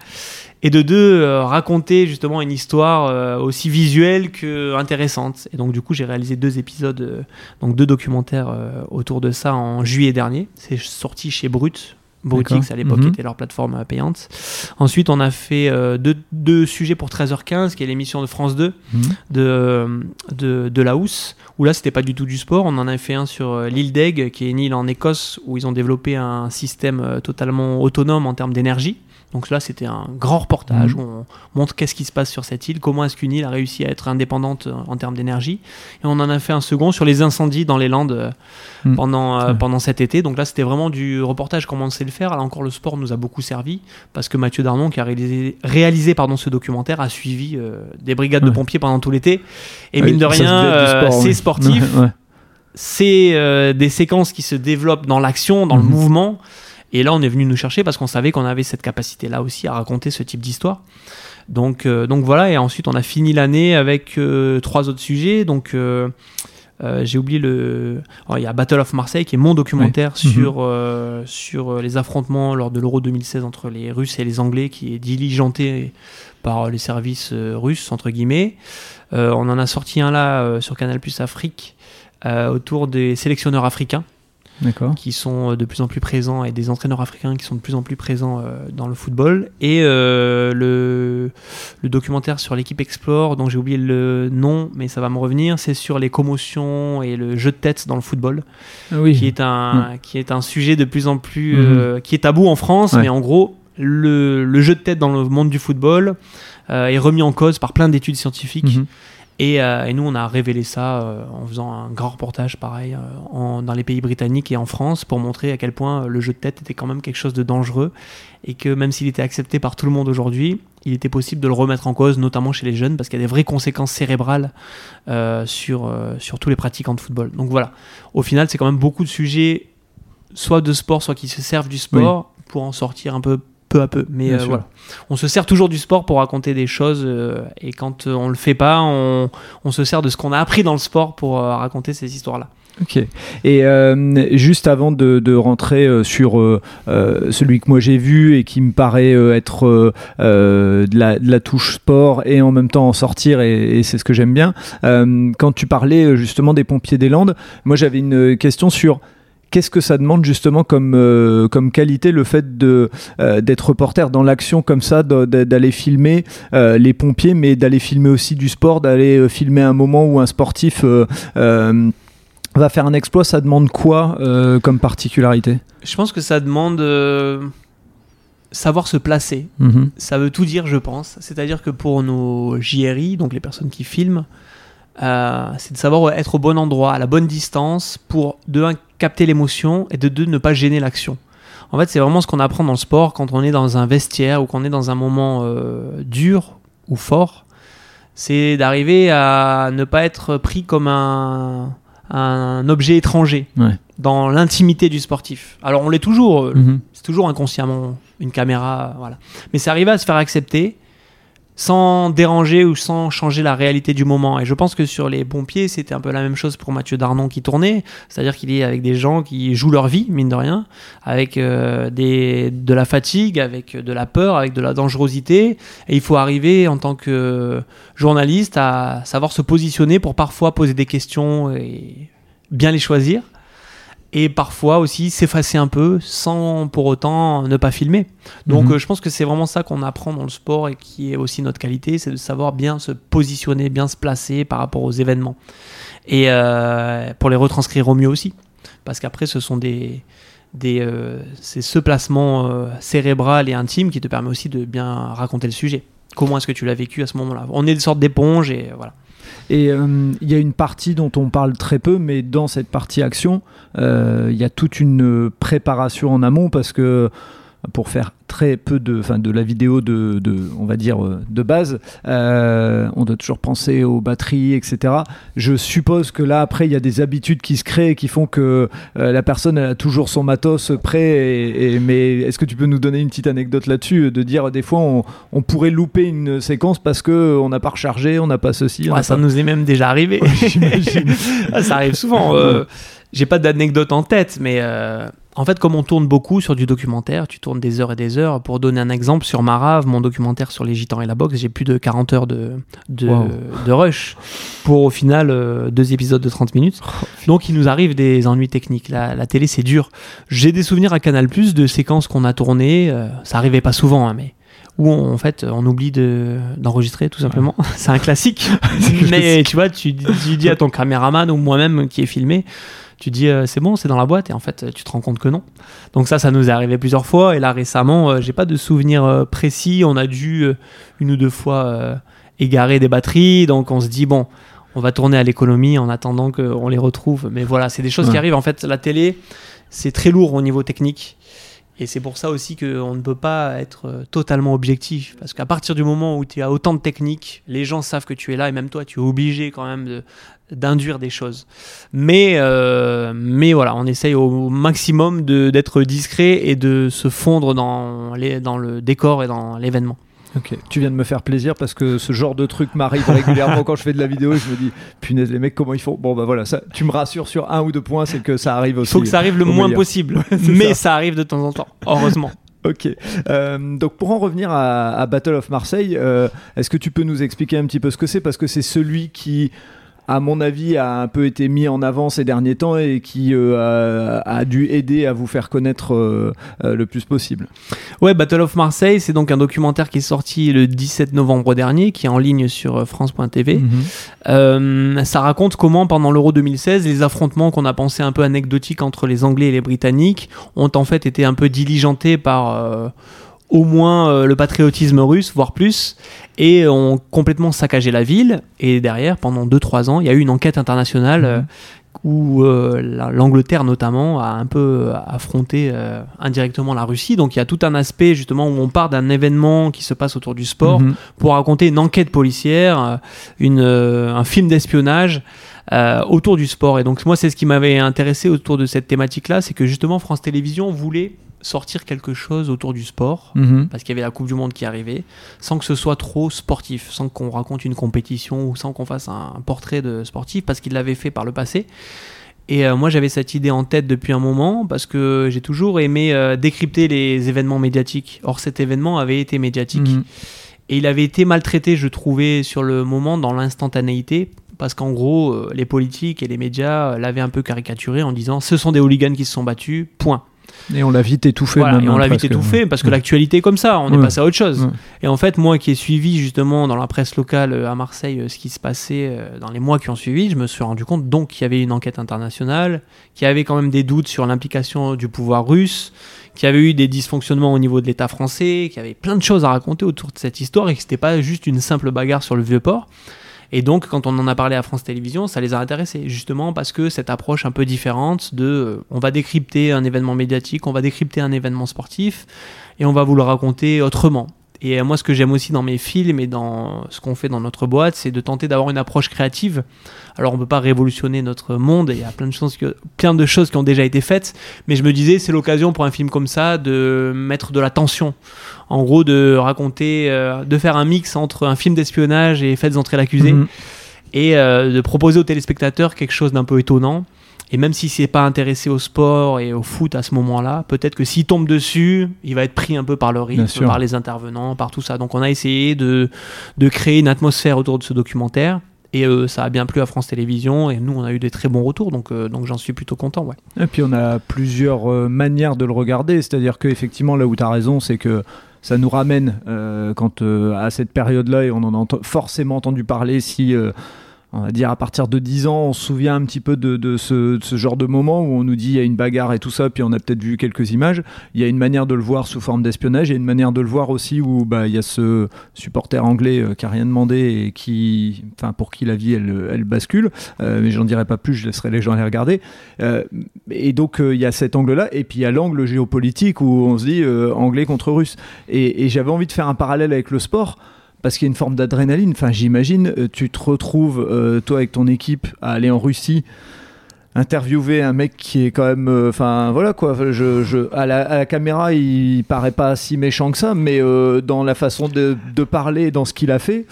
Et de deux, raconter justement une histoire aussi visuelle que intéressante. Et donc, du coup, j'ai réalisé deux épisodes, donc deux documentaires autour de ça en juillet dernier. C'est sorti chez Brut, Brutix à l'époque mhm. était leur plateforme euh, payante. Ensuite, on a fait euh, deux, sujets pour 13h15, qui est l'émission de France 2 mhm. de, euh, de, de, la Housse, où là, c'était pas du tout du sport. On en a fait un sur l'île d'Egg, qui est une île en Écosse, où ils ont développé un système totalement autonome en termes d'énergie. Donc là, c'était un grand reportage mhm. où on montre qu'est-ce qui se passe sur cette île, comment est-ce qu'une île a réussi à être indépendante euh, en termes d'énergie. Et on en a fait un second sur les incendies dans les Landes euh, mhm. pendant, euh, pendant cet été. Donc là, c'était vraiment du reportage comment on sait le faire. Là encore, le sport nous a beaucoup servi parce que Mathieu Darnon, qui a réalisé, réalisé pardon, ce documentaire, a suivi des brigades de pompiers pendant tout l'été. Et mine de rien, c'est sportif. c'est des séquences qui se développent dans l'action, dans le mhm. mouvement. Et là, on est venu nous chercher parce qu'on savait qu'on avait cette capacité-là aussi à raconter ce type d'histoire. Donc, euh, donc voilà, et ensuite on a fini l'année avec euh, trois autres sujets. Donc euh, j'ai oublié le. Oh, il y a Battle of Marseille qui est mon documentaire sur, mhm. sur les affrontements lors de l'Euro 2016 entre les Russes et les Anglais qui est diligenté par les services russes, entre guillemets. on en a sorti un là sur Canal Plus Afrique autour des sélectionneurs africains qui sont euh, de plus en plus présents et des entraîneurs africains qui sont de plus en plus présents euh, dans le football. Et euh, le, le, documentaire sur l'équipe Explore, dont j'ai oublié le nom, mais ça va me revenir, c'est sur les commotions et le jeu de tête dans le football, ah oui. qui, est un, qui est un sujet de plus en plus... Mhm. qui est tabou en France, mais en gros, le, le, jeu de tête dans le monde du football est remis en cause par plein d'études scientifiques. Mhm. Euh, et, nous, on a révélé ça euh, en faisant un grand reportage pareil euh, dans les pays britanniques et en France pour montrer à quel point le jeu de tête était quand même quelque chose de dangereux et que même s'il était accepté par tout le monde aujourd'hui, il était possible de le remettre en cause, notamment chez les jeunes, parce qu'il y a des vraies conséquences cérébrales sur, sur tous les pratiquants de football. Donc voilà, au final, c'est quand même beaucoup de sujets, soit de sport, soit qui se servent du sport, pour en sortir un peu peu à peu. Mais euh, voilà, on se sert toujours du sport pour raconter des choses euh, et quand euh, on le fait pas, on, se sert de ce qu'on a appris dans le sport pour raconter ces histoires-là. Ok. Et juste avant de, rentrer sur celui que moi j'ai vu et qui me paraît être de la, touche sport et en même temps en sortir, et, c'est ce que j'aime bien, quand tu parlais justement des pompiers des Landes, moi j'avais une question sur qu'est-ce que ça demande justement comme, euh, comme qualité le fait de, euh, d'être reporter dans l'action comme ça, d'aller filmer euh, les pompiers, mais d'aller filmer aussi du sport, d'aller filmer un moment où un sportif va faire un exploit, ça demande quoi comme particularité? Je pense que ça demande savoir se placer. Mhm. Ça veut tout dire, je pense. C'est-à-dire que pour nos JRI, donc les personnes qui filment, euh, c'est de savoir être au bon endroit, à la bonne distance, pour de un capter l'émotion et de deux ne pas gêner l'action. En fait, c'est vraiment ce qu'on apprend dans le sport quand on est dans un vestiaire ou qu'on est dans un moment euh, dur ou fort. C'est d'arriver à ne pas être pris comme un, un objet étranger Ouais. dans l'intimité du sportif. Alors on l'est toujours, euh, Mhm. c'est toujours inconsciemment une caméra, voilà. Mais c'est arrivé à se faire accepter sans déranger ou sans changer la réalité du moment. Et je pense que sur les pompiers, c'était un peu la même chose pour Mathieu Darnon qui tournait, c'est-à-dire qu'il est avec des gens qui jouent leur vie, mine de rien, avec euh, des, de la fatigue, avec de la peur, avec de la dangerosité. Et il faut arriver en tant que journaliste à savoir se positionner pour parfois poser des questions et bien les choisir et parfois aussi s'effacer un peu sans pour autant ne pas filmer. Donc Mhm. euh, je pense que c'est vraiment ça qu'on apprend dans le sport et qui est aussi notre qualité, c'est de savoir bien se positionner, bien se placer par rapport aux événements. Et euh, pour les retranscrire au mieux aussi. Parce qu'après ce sont des... des euh, c'est ce placement cérébral et intime qui te permet aussi de bien raconter le sujet. Comment est-ce que tu l'as vécu à ce moment-là? On est une sorte d'éponge et voilà. Et euh, il y a une partie dont on parle très peu, mais dans cette partie action, euh, il y a toute une préparation en amont parce que pour faire très peu de, enfin de la vidéo de, de, on va dire euh, de base, euh, on doit toujours penser aux batteries, etc. Je suppose que là après il y a des habitudes qui se créent et qui font que euh, la personne elle a toujours son matos prêt. Et, et- mais est-ce que tu peux nous donner une petite anecdote là-dessus, de dire des fois on, on pourrait louper une séquence parce que on n'a pas rechargé, on n'a pas ceci, on Ouais, n'a ça pas- nous est même déjà arrivé. Ça arrive souvent. euh, J'ai pas d'anecdote en tête, mais en fait, comme on tourne beaucoup sur du documentaire, tu tournes des heures et des heures. Pour donner un exemple, sur Marave, mon documentaire sur les gitans et la boxe, j'ai plus de 40 heures de, de, Wow. de rush pour au final euh, deux épisodes de 30 minutes. Donc il nous arrive des ennuis techniques. La, la télé, c'est dur. J'ai des souvenirs à Canal Plus de séquences qu'on a tournées. euh, ça arrivait pas souvent, hein, mais où on, en fait on oublie de- d'enregistrer tout simplement. c'est un classique. mais tu vois, tu, tu dis à ton caméraman ou moi-même qui est filmé, tu dis euh, c'est bon, c'est dans la boîte et en fait tu te rends compte que non. Donc ça, ça nous est arrivé plusieurs fois et là récemment, euh, j'ai pas de souvenir euh, précis. On a dû une ou deux fois égarer des batteries, donc on se dit bon. On va tourner à l'économie en attendant qu'on les retrouve. Mais voilà, c'est des choses qui arrivent. En fait, la télé, c'est très lourd au niveau technique. Et c'est pour ça aussi qu'on ne peut pas être totalement objectif. Parce qu'à partir du moment où tu as autant de techniques, les gens savent que tu es là et même toi, tu es obligé quand même de- d'induire des choses. Mais, euh, mais voilà, on essaye au maximum de- d'être discret et de se fondre dans, les, dans le décor et dans l'événement. Ok, tu viens de me faire plaisir parce que ce genre de truc m'arrive régulièrement quand je fais de la vidéo et je me dis punaise les mecs comment ils font? Bon bah voilà, ça, tu me rassures sur un ou deux points, c'est que ça arrive Il aussi. faut que ça arrive le moins meilleur. possible. mais ça. ça. arrive de temps en temps, heureusement. Ok, Euh, donc pour en revenir à, à Battle of Marseille, euh, est-ce que tu peux nous expliquer un petit peu ce que c'est? Parce que c'est celui qui, à mon avis, a un peu été mis en avant ces derniers temps et qui euh, a, a dû aider à vous faire connaître euh, euh, le plus possible. Ouais, Battle of Marseille, c'est donc un documentaire qui est sorti le 17 novembre dernier, qui est en ligne sur France.tv. Mhm. Ça raconte comment, pendant l'Euro 2016, les affrontements qu'on a pensé un peu anecdotiques entre les Anglais et les Britanniques ont en fait été un peu diligentés par au moins euh, le patriotisme russe, voire plus, et ont complètement saccagé la ville. Et derrière, pendant 2-3 ans, il y a eu une enquête internationale. euh, où euh, la- l'Angleterre notamment a un peu affronté indirectement la Russie. Donc il y a tout un aspect justement où on part d'un événement qui se passe autour du sport Mhm. pour raconter une enquête policière, une, un film d'espionnage euh, autour du sport. Et donc moi, c'est ce qui m'avait intéressé autour de cette thématique-là, c'est que justement France Télévisions voulait sortir quelque chose autour du sport. Mhm. Parce qu'il y avait la Coupe du Monde qui arrivait, sans que ce soit trop sportif, sans qu'on raconte une compétition ou sans qu'on fasse un, un portrait de sportif, parce qu'il l'avait fait par le passé. Et euh, moi, j'avais cette idée en tête depuis un moment, parce que j'ai toujours aimé euh, décrypter les événements médiatiques. Or, cet événement avait été médiatique. Mhm. Et il avait été maltraité, je trouvais, sur le moment, dans l'instantanéité. parce qu'en gros, euh, les politiques et les médias l'avaient un peu caricaturé en disant ce sont des hooligans qui se sont battus, point. Et on l'a vite étouffé. Voilà, même, et on hein, l'a vite presque. étouffé parce que Ouais. l'actualité est comme ça, on est passé à autre chose. Ouais. Et en fait, moi qui ai suivi justement dans la presse locale euh, à Marseille euh, ce qui se passait euh, dans les mois qui ont suivi, je me suis rendu compte donc qu'il y avait une enquête internationale, qu'il y avait quand même des doutes sur l'implication du pouvoir russe, qu'il y avait eu des dysfonctionnements au niveau de l'État français, qu'il y avait plein de choses à raconter autour de cette histoire et que c'était pas juste une simple bagarre sur le vieux port. Et donc, quand on en a parlé à France Télévisions, ça les a intéressés, justement parce que cette approche un peu différente de euh, on va décrypter un événement médiatique, on va décrypter un événement sportif, et on va vous le raconter autrement. Et euh, moi, ce que j'aime aussi dans mes films et dans ce qu'on fait dans notre boîte, c'est de tenter d'avoir une approche créative. Alors, on peut pas révolutionner notre monde, et il y a plein de, choses que- plein de choses qui ont déjà été faites, mais je me disais, c'est l'occasion pour un film comme ça de mettre de la tension. En gros, de raconter, euh, de faire un mix entre un film d'espionnage et Faites entrer l'accusé Mhm. et euh, de proposer aux téléspectateurs quelque chose d'un peu étonnant. Et même si c'est pas intéressé au sport et au foot à ce moment-là, peut-être que s'il tombe dessus, il va être pris un peu par le rythme, par les intervenants, par tout ça. Donc on a essayé de, de créer une atmosphère autour de ce documentaire. Et euh, ça a bien plu à France Télévisions. Et nous, on a eu des très bons retours. Donc, euh, donc j'en suis plutôt content. Ouais. Et puis on a plusieurs euh, manières de le regarder, c'est-à-dire que effectivement là où tu as raison, c'est que ça nous ramène quand à cette période-là et on en a ent- forcément entendu parler si on va dire à partir de 10 ans, on se souvient un petit peu de, ce, genre de moment où on nous dit il y a une bagarre et tout ça, puis on a peut-être vu quelques images. Il y a une manière de le voir sous forme d'espionnage, et une manière de le voir aussi où bah, il y a ce supporter anglais euh, qui a rien demandé et qui, enfin pour qui la vie elle, bascule. Euh, mais j'en dirai pas plus, je laisserai les gens les regarder. Euh, et donc euh, il y a cet angle-là, et puis il y a l'angle géopolitique où on se dit anglais contre russe. Et j'avais envie de faire un parallèle avec le sport. Parce qu'il y a une forme d'adrénaline. Enfin, j'imagine, euh, tu te retrouves, euh, toi, avec ton équipe, à aller en Russie, interviewer un mec qui est quand même. euh, Enfin, voilà quoi. Je, à, la, caméra, il paraît pas si méchant que ça, mais dans la façon de parler, dans ce qu'il a fait.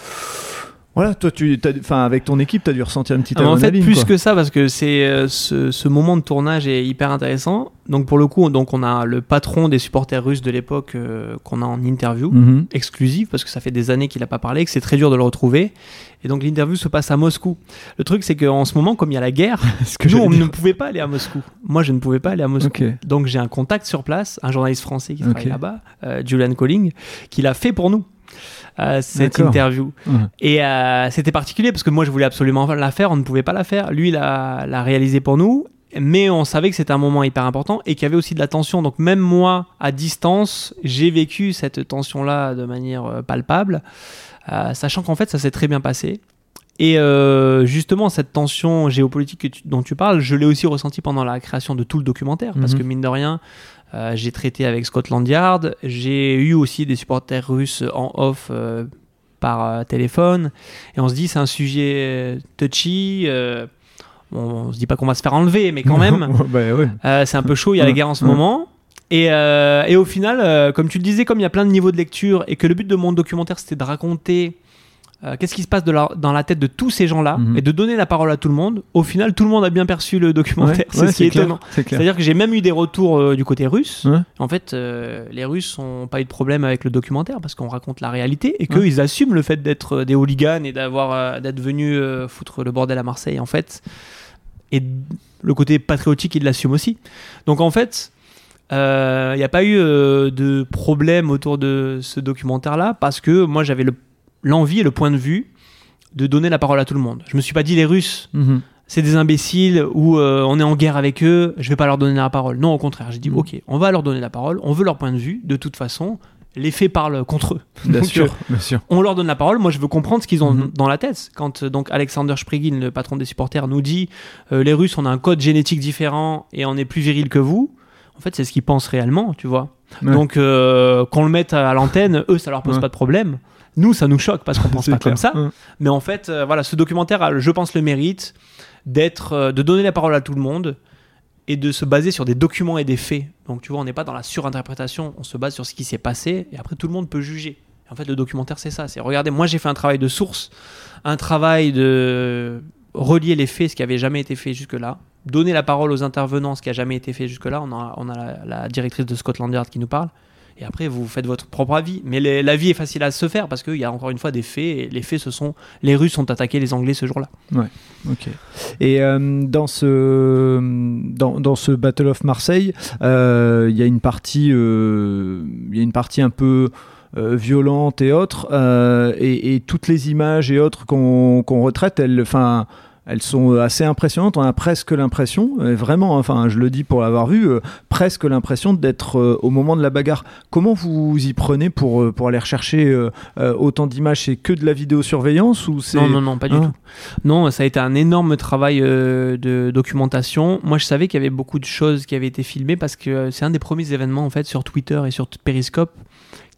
Voilà, toi, tu, enfin, avec ton équipe, tu as dû ressentir une petite Ah, en fait, plus quoi. que ça, parce que c'est euh, ce, ce moment de tournage est hyper intéressant. Donc pour le coup, donc on a le patron des supporters russes de l'époque euh, qu'on a en interview. Mhm. exclusif parce que ça fait des années qu'il n'a pas parlé, que c'est très dur de le retrouver. Et donc l'interview se passe à Moscou. Le truc c'est qu'en ce moment, comme il y a la guerre, Ce que nous on dire. ne pouvait pas aller à Moscou. Moi je ne pouvais pas aller à Moscou. Donc j'ai un contact sur place, un journaliste français qui travaille là-bas, euh, Julian Colling, qui l'a fait pour nous. Euh, cette interview Ouais. et euh, c'était particulier parce que moi je voulais absolument la faire on ne pouvait pas la faire lui il a l'a réalisé pour nous mais on savait que c'était un moment hyper important et qu'il y avait aussi de la tension. Donc même moi, à distance, j'ai vécu cette tension-là de manière euh, palpable, euh, sachant qu'en fait, ça s'est très bien passé. Et euh, justement, cette tension géopolitique tu- dont tu parles, je l'ai aussi ressenti pendant la création de tout le documentaire, parce Mhm. que mine de rien, euh, j'ai traité avec Scotland Yard, j'ai eu aussi des supporters russes en off euh, par euh, téléphone, et on se dit c'est un sujet touchy. on, on se dit pas qu'on va se faire enlever, mais quand même, bah, ouais. c'est un peu chaud, il y a la guerre en ce moment. Et, et au final, comme tu le disais, comme il y a plein de niveaux de lecture et que le but de mon documentaire c'était de raconter euh, qu'est-ce qui se passe de la- dans la tête de tous ces gens-là Mhm. et de donner la parole à tout le monde, au final tout le monde a bien perçu le documentaire. Ouais, c'est ouais, ce qui est clair, étonnant. C'est-à-dire que j'ai même eu des retours euh, du côté russe. Ouais. En fait, euh, les Russes n'ont pas eu de problème avec le documentaire parce qu'on raconte la réalité et qu'ils assument le fait d'être euh, des hooligans et d'avoir euh, d'être venus euh, foutre le bordel à Marseille en fait. Et le côté patriotique, ils l'assument aussi. Donc en fait, il n'y a pas eu euh, de problème autour de ce documentaire-là parce que moi j'avais le- l'envie et le point de vue de donner la parole à tout le monde. Je me suis pas dit les Russes Mhm. c'est des imbéciles ou euh, on est en guerre avec eux, je vais pas leur donner la parole. Non, au contraire, j'ai dit Mm. ok, on va leur donner la parole, on veut leur point de vue, de toute façon, les faits parlent contre eux. Bien Donc, sûr, euh, bien sûr. on leur donne la parole, moi je veux comprendre ce qu'ils ont Mhm. dans la tête. Quand euh, donc Alexander Sprigin, le patron des supporters, nous dit euh, les Russes on a un code génétique différent et on est plus viril que vous, en fait c'est ce qu'ils pensent réellement, tu vois. Ouais. Donc qu'on le mette à l'antenne, eux ça leur pose Ouais. pas de problème. Nous ça nous choque parce qu'on pense C'est pas clair. comme ça. Ouais. Mais en fait, euh, voilà, ce documentaire a, je pense, le mérite d'être, euh, de donner la parole à tout le monde et de se baser sur des documents et des faits. Donc, tu vois, on n'est pas dans la surinterprétation, on se base sur ce qui s'est passé et après tout le monde peut juger. En fait, le documentaire, c'est ça. C'est regardez, moi j'ai fait un travail de source, un travail de relier les faits, ce qui avait jamais été fait jusque-là, donner la parole aux intervenants, ce qui a jamais été fait jusque-là. On a, on a la, la directrice de Scotland Yard qui nous parle. Et après, vous faites votre propre avis. Mais les- la vie est facile à se faire parce qu'il y a encore une fois des faits. Et les faits, ce sont les Russes ont attaqué les Anglais ce jour-là. Ok. Et euh, dans ce dans, dans ce Battle of Marseille, euh, il y a une partie euh, il y a une partie un peu euh, violente et autres, euh, et, et toutes les images et autres qu'on qu'on retraite, elles, enfin. Elles sont assez impressionnantes. On a presque l'impression, euh, vraiment, enfin, je le dis pour l'avoir vu, euh, presque l'impression d'être euh, au moment de la bagarre. Comment vous y prenez pour, euh, pour aller rechercher euh, euh, autant d'images C'est que de la vidéosurveillance ou c'est Non, non, non, pas du Ah. tout. Non, ça a été un énorme travail euh, de documentation. Moi, je savais qu'il y avait beaucoup de choses qui avaient été filmées parce que euh, c'est un des premiers événements en fait sur Twitter et sur Periscope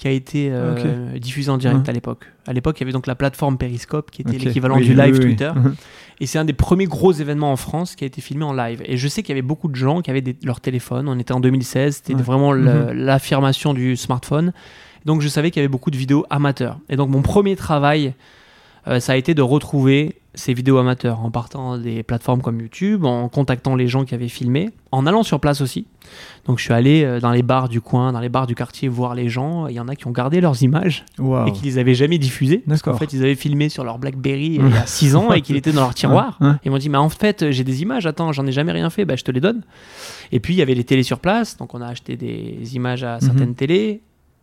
qui a été euh, diffusé en direct Ouais. à l'époque. À l'époque, il y avait donc la plateforme Periscope qui était l'équivalent Oui, du live oui. Twitter. Mhm. Et c'est un des premiers gros événements en France qui a été filmé en live. Et je sais qu'il y avait beaucoup de gens qui avaient des- leur téléphone. On était en 2016, c'était Ouais. vraiment Mhm. l'affirmation du smartphone. Donc je savais qu'il y avait beaucoup de vidéos amateurs. Et donc mon premier travail, euh, ça a été de retrouver ces vidéos amateurs en partant des plateformes comme YouTube, en contactant les gens qui avaient filmé, en allant sur place aussi. Donc je suis allé euh, dans les bars du coin, dans les bars du quartier voir les gens. Il y en a qui ont gardé leurs images Waouh. et qui les avaient jamais diffusées. Parce D'accord. fait, ils avaient filmé sur leur Blackberry il y a 6 ans et qu'il était dans leur tiroir. Ils m'ont dit, mais en fait, j'ai des images, attends, j'en ai jamais rien fait, bah, je te les donne. Et puis, il y avait les télés sur place, donc on a acheté des images à certaines Mhm. télés.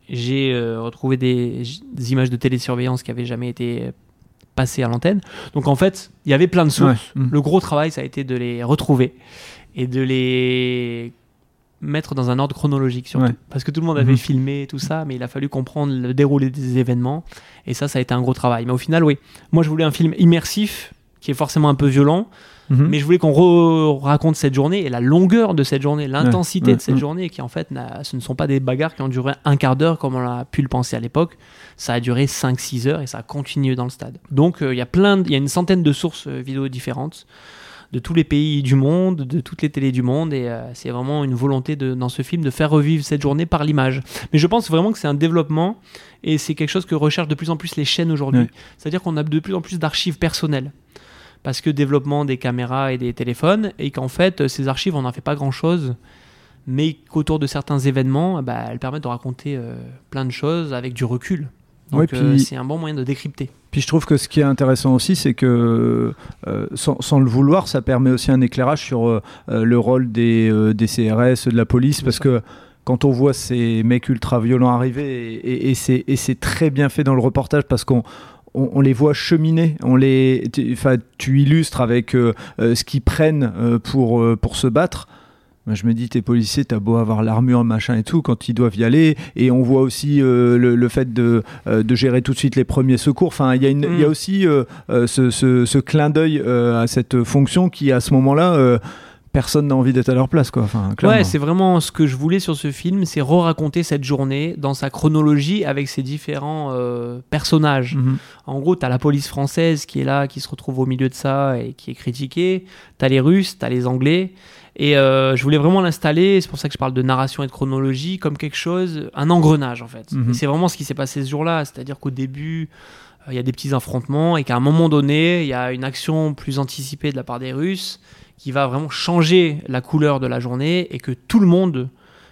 J'ai euh, retrouvé des, des images de télésurveillance qui avaient jamais été passées à l'antenne. Donc, en fait, il y avait plein de sources. Ouais. Mhm. Le gros travail, ça a été de les retrouver et de les mettre dans un ordre chronologique surtout. Ouais. Parce que tout le monde avait Mhm. filmé tout ça, mais il a fallu comprendre le déroulé des événements. Et ça, ça a été un gros travail. Mais au final, oui. Moi, je voulais un film immersif, qui est forcément un peu violent, Mhm. mais je voulais qu'on raconte cette journée et la longueur de cette journée, l'intensité ouais, de cette ouais. journée, qui en fait, ce ne sont pas des bagarres qui ont duré un quart d'heure comme on a pu le penser à l'époque. Ça a duré 5-6 heures et ça a continué dans le stade. Donc, euh, il y a plein, il y a une centaine de sources euh, vidéo différentes de tous les pays du monde, de toutes les télés du monde, et euh, c'est vraiment une volonté de, dans ce film de faire revivre cette journée par l'image. Mais je pense vraiment que c'est un développement et c'est quelque chose que recherchent de plus en plus les chaînes aujourd'hui. C'est-à-dire qu'on a de plus en plus d'archives personnelles. Parce que développement des caméras et des téléphones, et qu'en fait, ces archives, on n'en fait pas grand-chose, mais qu'autour de certains événements, bah, elles permettent de raconter euh, plein de choses avec du recul. Donc Ouais, euh, puis- c'est un bon moyen de décrypter. Puis je trouve que ce qui est intéressant aussi, c'est que euh, sans, sans le vouloir, ça permet aussi un éclairage sur euh, euh, le rôle des, euh, des CRS, de la police, parce que quand on voit ces mecs ultra violents arriver, et c'est très bien fait dans le reportage, parce qu'on on, on les voit cheminer, on les, tu, tu illustres avec euh, euh, ce qu'ils prennent euh, pour, euh, pour se battre. Je me dis, t'es policier, t'as beau avoir l'armure, machin et tout, quand ils doivent y aller. Et on voit aussi euh, le, le fait de, euh, de gérer tout de suite les premiers secours. Enfin, il y, y a Mm. aussi euh, ce, ce- ce clin d'œil à cette fonction qui, à ce moment-là, personne n'a envie d'être à leur place. Quoi. Enfin. Ouais, c'est vraiment ce que je voulais sur ce film, c'est re-raconter cette journée dans sa chronologie avec ses différents euh, personnages. Mhm. En gros, t'as la police française qui est là, qui se retrouve au milieu de ça et qui est critiquée. T'as les Russes, t'as les Anglais. Et euh, je voulais vraiment l'installer, c'est pour ça que je parle de narration et de chronologie, comme quelque chose, un engrenage en fait. Mhm. C'est vraiment ce qui s'est passé ce jour-là, c'est-à-dire qu'au début, euh, il y a des petits affrontements et qu'à un moment donné, il y a une action plus anticipée de la part des Russes qui va vraiment changer la couleur de la journée et que tout le monde,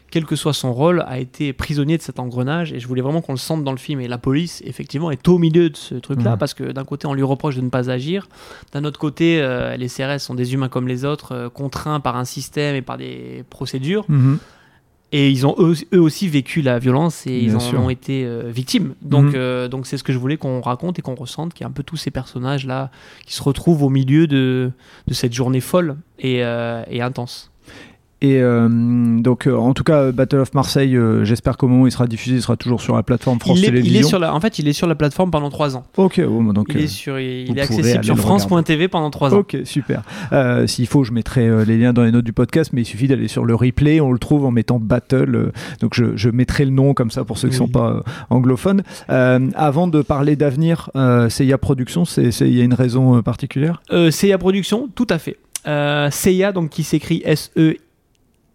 quel que soit son rôle, a été prisonnier de cet engrenage. Et je voulais vraiment qu'on le sente dans le film. Et la police, effectivement, est au milieu de ce truc-là Ouais. parce que d'un côté, on lui reproche de ne pas agir. D'un autre côté, euh, les CRS sont des humains comme les autres, euh, contraints par un système et par des procédures. Mhm. Et ils ont eux, eux aussi vécu la violence et ils en sûr. ont été euh, victimes. Donc Mhm. euh, donc c'est ce que je voulais qu'on raconte et qu'on ressente, qu'il y a un peu tous ces personnages là qui se retrouvent au milieu de, de cette journée folle et, euh, et intense. Et euh, donc, euh, en tout cas, Battle of Marseille, euh, j'espère qu'au moment où il sera diffusé, il sera toujours sur la plateforme France Il est, il Télévisions. est sur la, en fait, il est sur la plateforme pendant trois ans. Ok, bon, bah, donc. Il est, sur, il vous est pourrez accessible sur France.tv pendant trois ans. Ok, super. S'il faut, je mettrai les liens dans les notes du podcast, mais il suffit d'aller sur le replay, on le trouve en mettant Battle. donc je, je mettrai le nom comme ça pour ceux qui ne Oui. sont pas anglophones. Avant de parler d'avenir, Seiya Productions, il y a une raison particulière? Seiya Productions, tout à fait. Euh, Seiya, donc qui s'écrit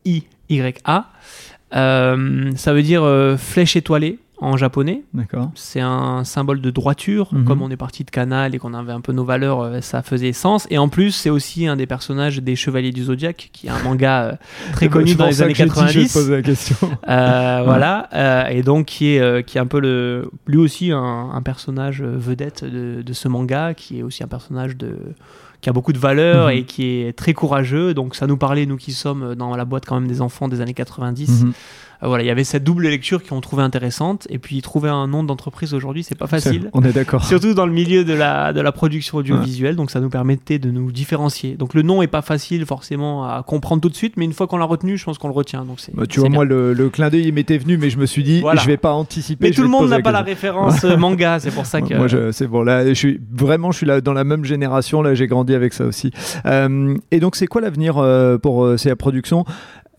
S-E-I-Y-A. Euh, ça veut dire euh, flèche étoilée en japonais. D'accord. C'est un symbole de droiture. Mhm. Comme on est parti de Canal et qu'on avait un peu nos valeurs, euh, ça faisait sens. Et en plus, c'est aussi un des personnages des Chevaliers du Zodiaque, qui est un manga très connu dans les années que j'ai dit, je 90. poser la question. Voilà, et donc qui est, qui est un peu le, lui aussi un, un personnage vedette de, de ce manga, qui est aussi un personnage de, qui a beaucoup de valeur Mhm. et qui est très courageux. Donc ça nous parlait, nous qui sommes dans la boîte quand même des enfants des années 90. Mhm. Euh, voilà, il y avait cette double lecture qu'on trouvait intéressante. Et puis trouver un nom d'entreprise aujourd'hui, c'est pas facile. On est d'accord. Surtout dans le milieu de la, de la production audiovisuelle, donc ça nous permettait de nous différencier. Donc le nom est pas facile forcément à comprendre tout de suite, mais une fois qu'on l'a retenu, je pense qu'on le retient. Donc c'est, Bah, tu vois, bien. moi, le, le clin d'œil, il m'était venu, mais je me suis dit, Voilà. je vais pas anticiper. Mais tout le monde n'a pas la référence euh, manga, c'est pour ça que. Moi, c'est bon. Là, je suis vraiment, je suis là dans la même génération. Là, j'ai grandi avec ça aussi. Euh, et donc, c'est quoi l'avenir euh, pour euh, CA Production?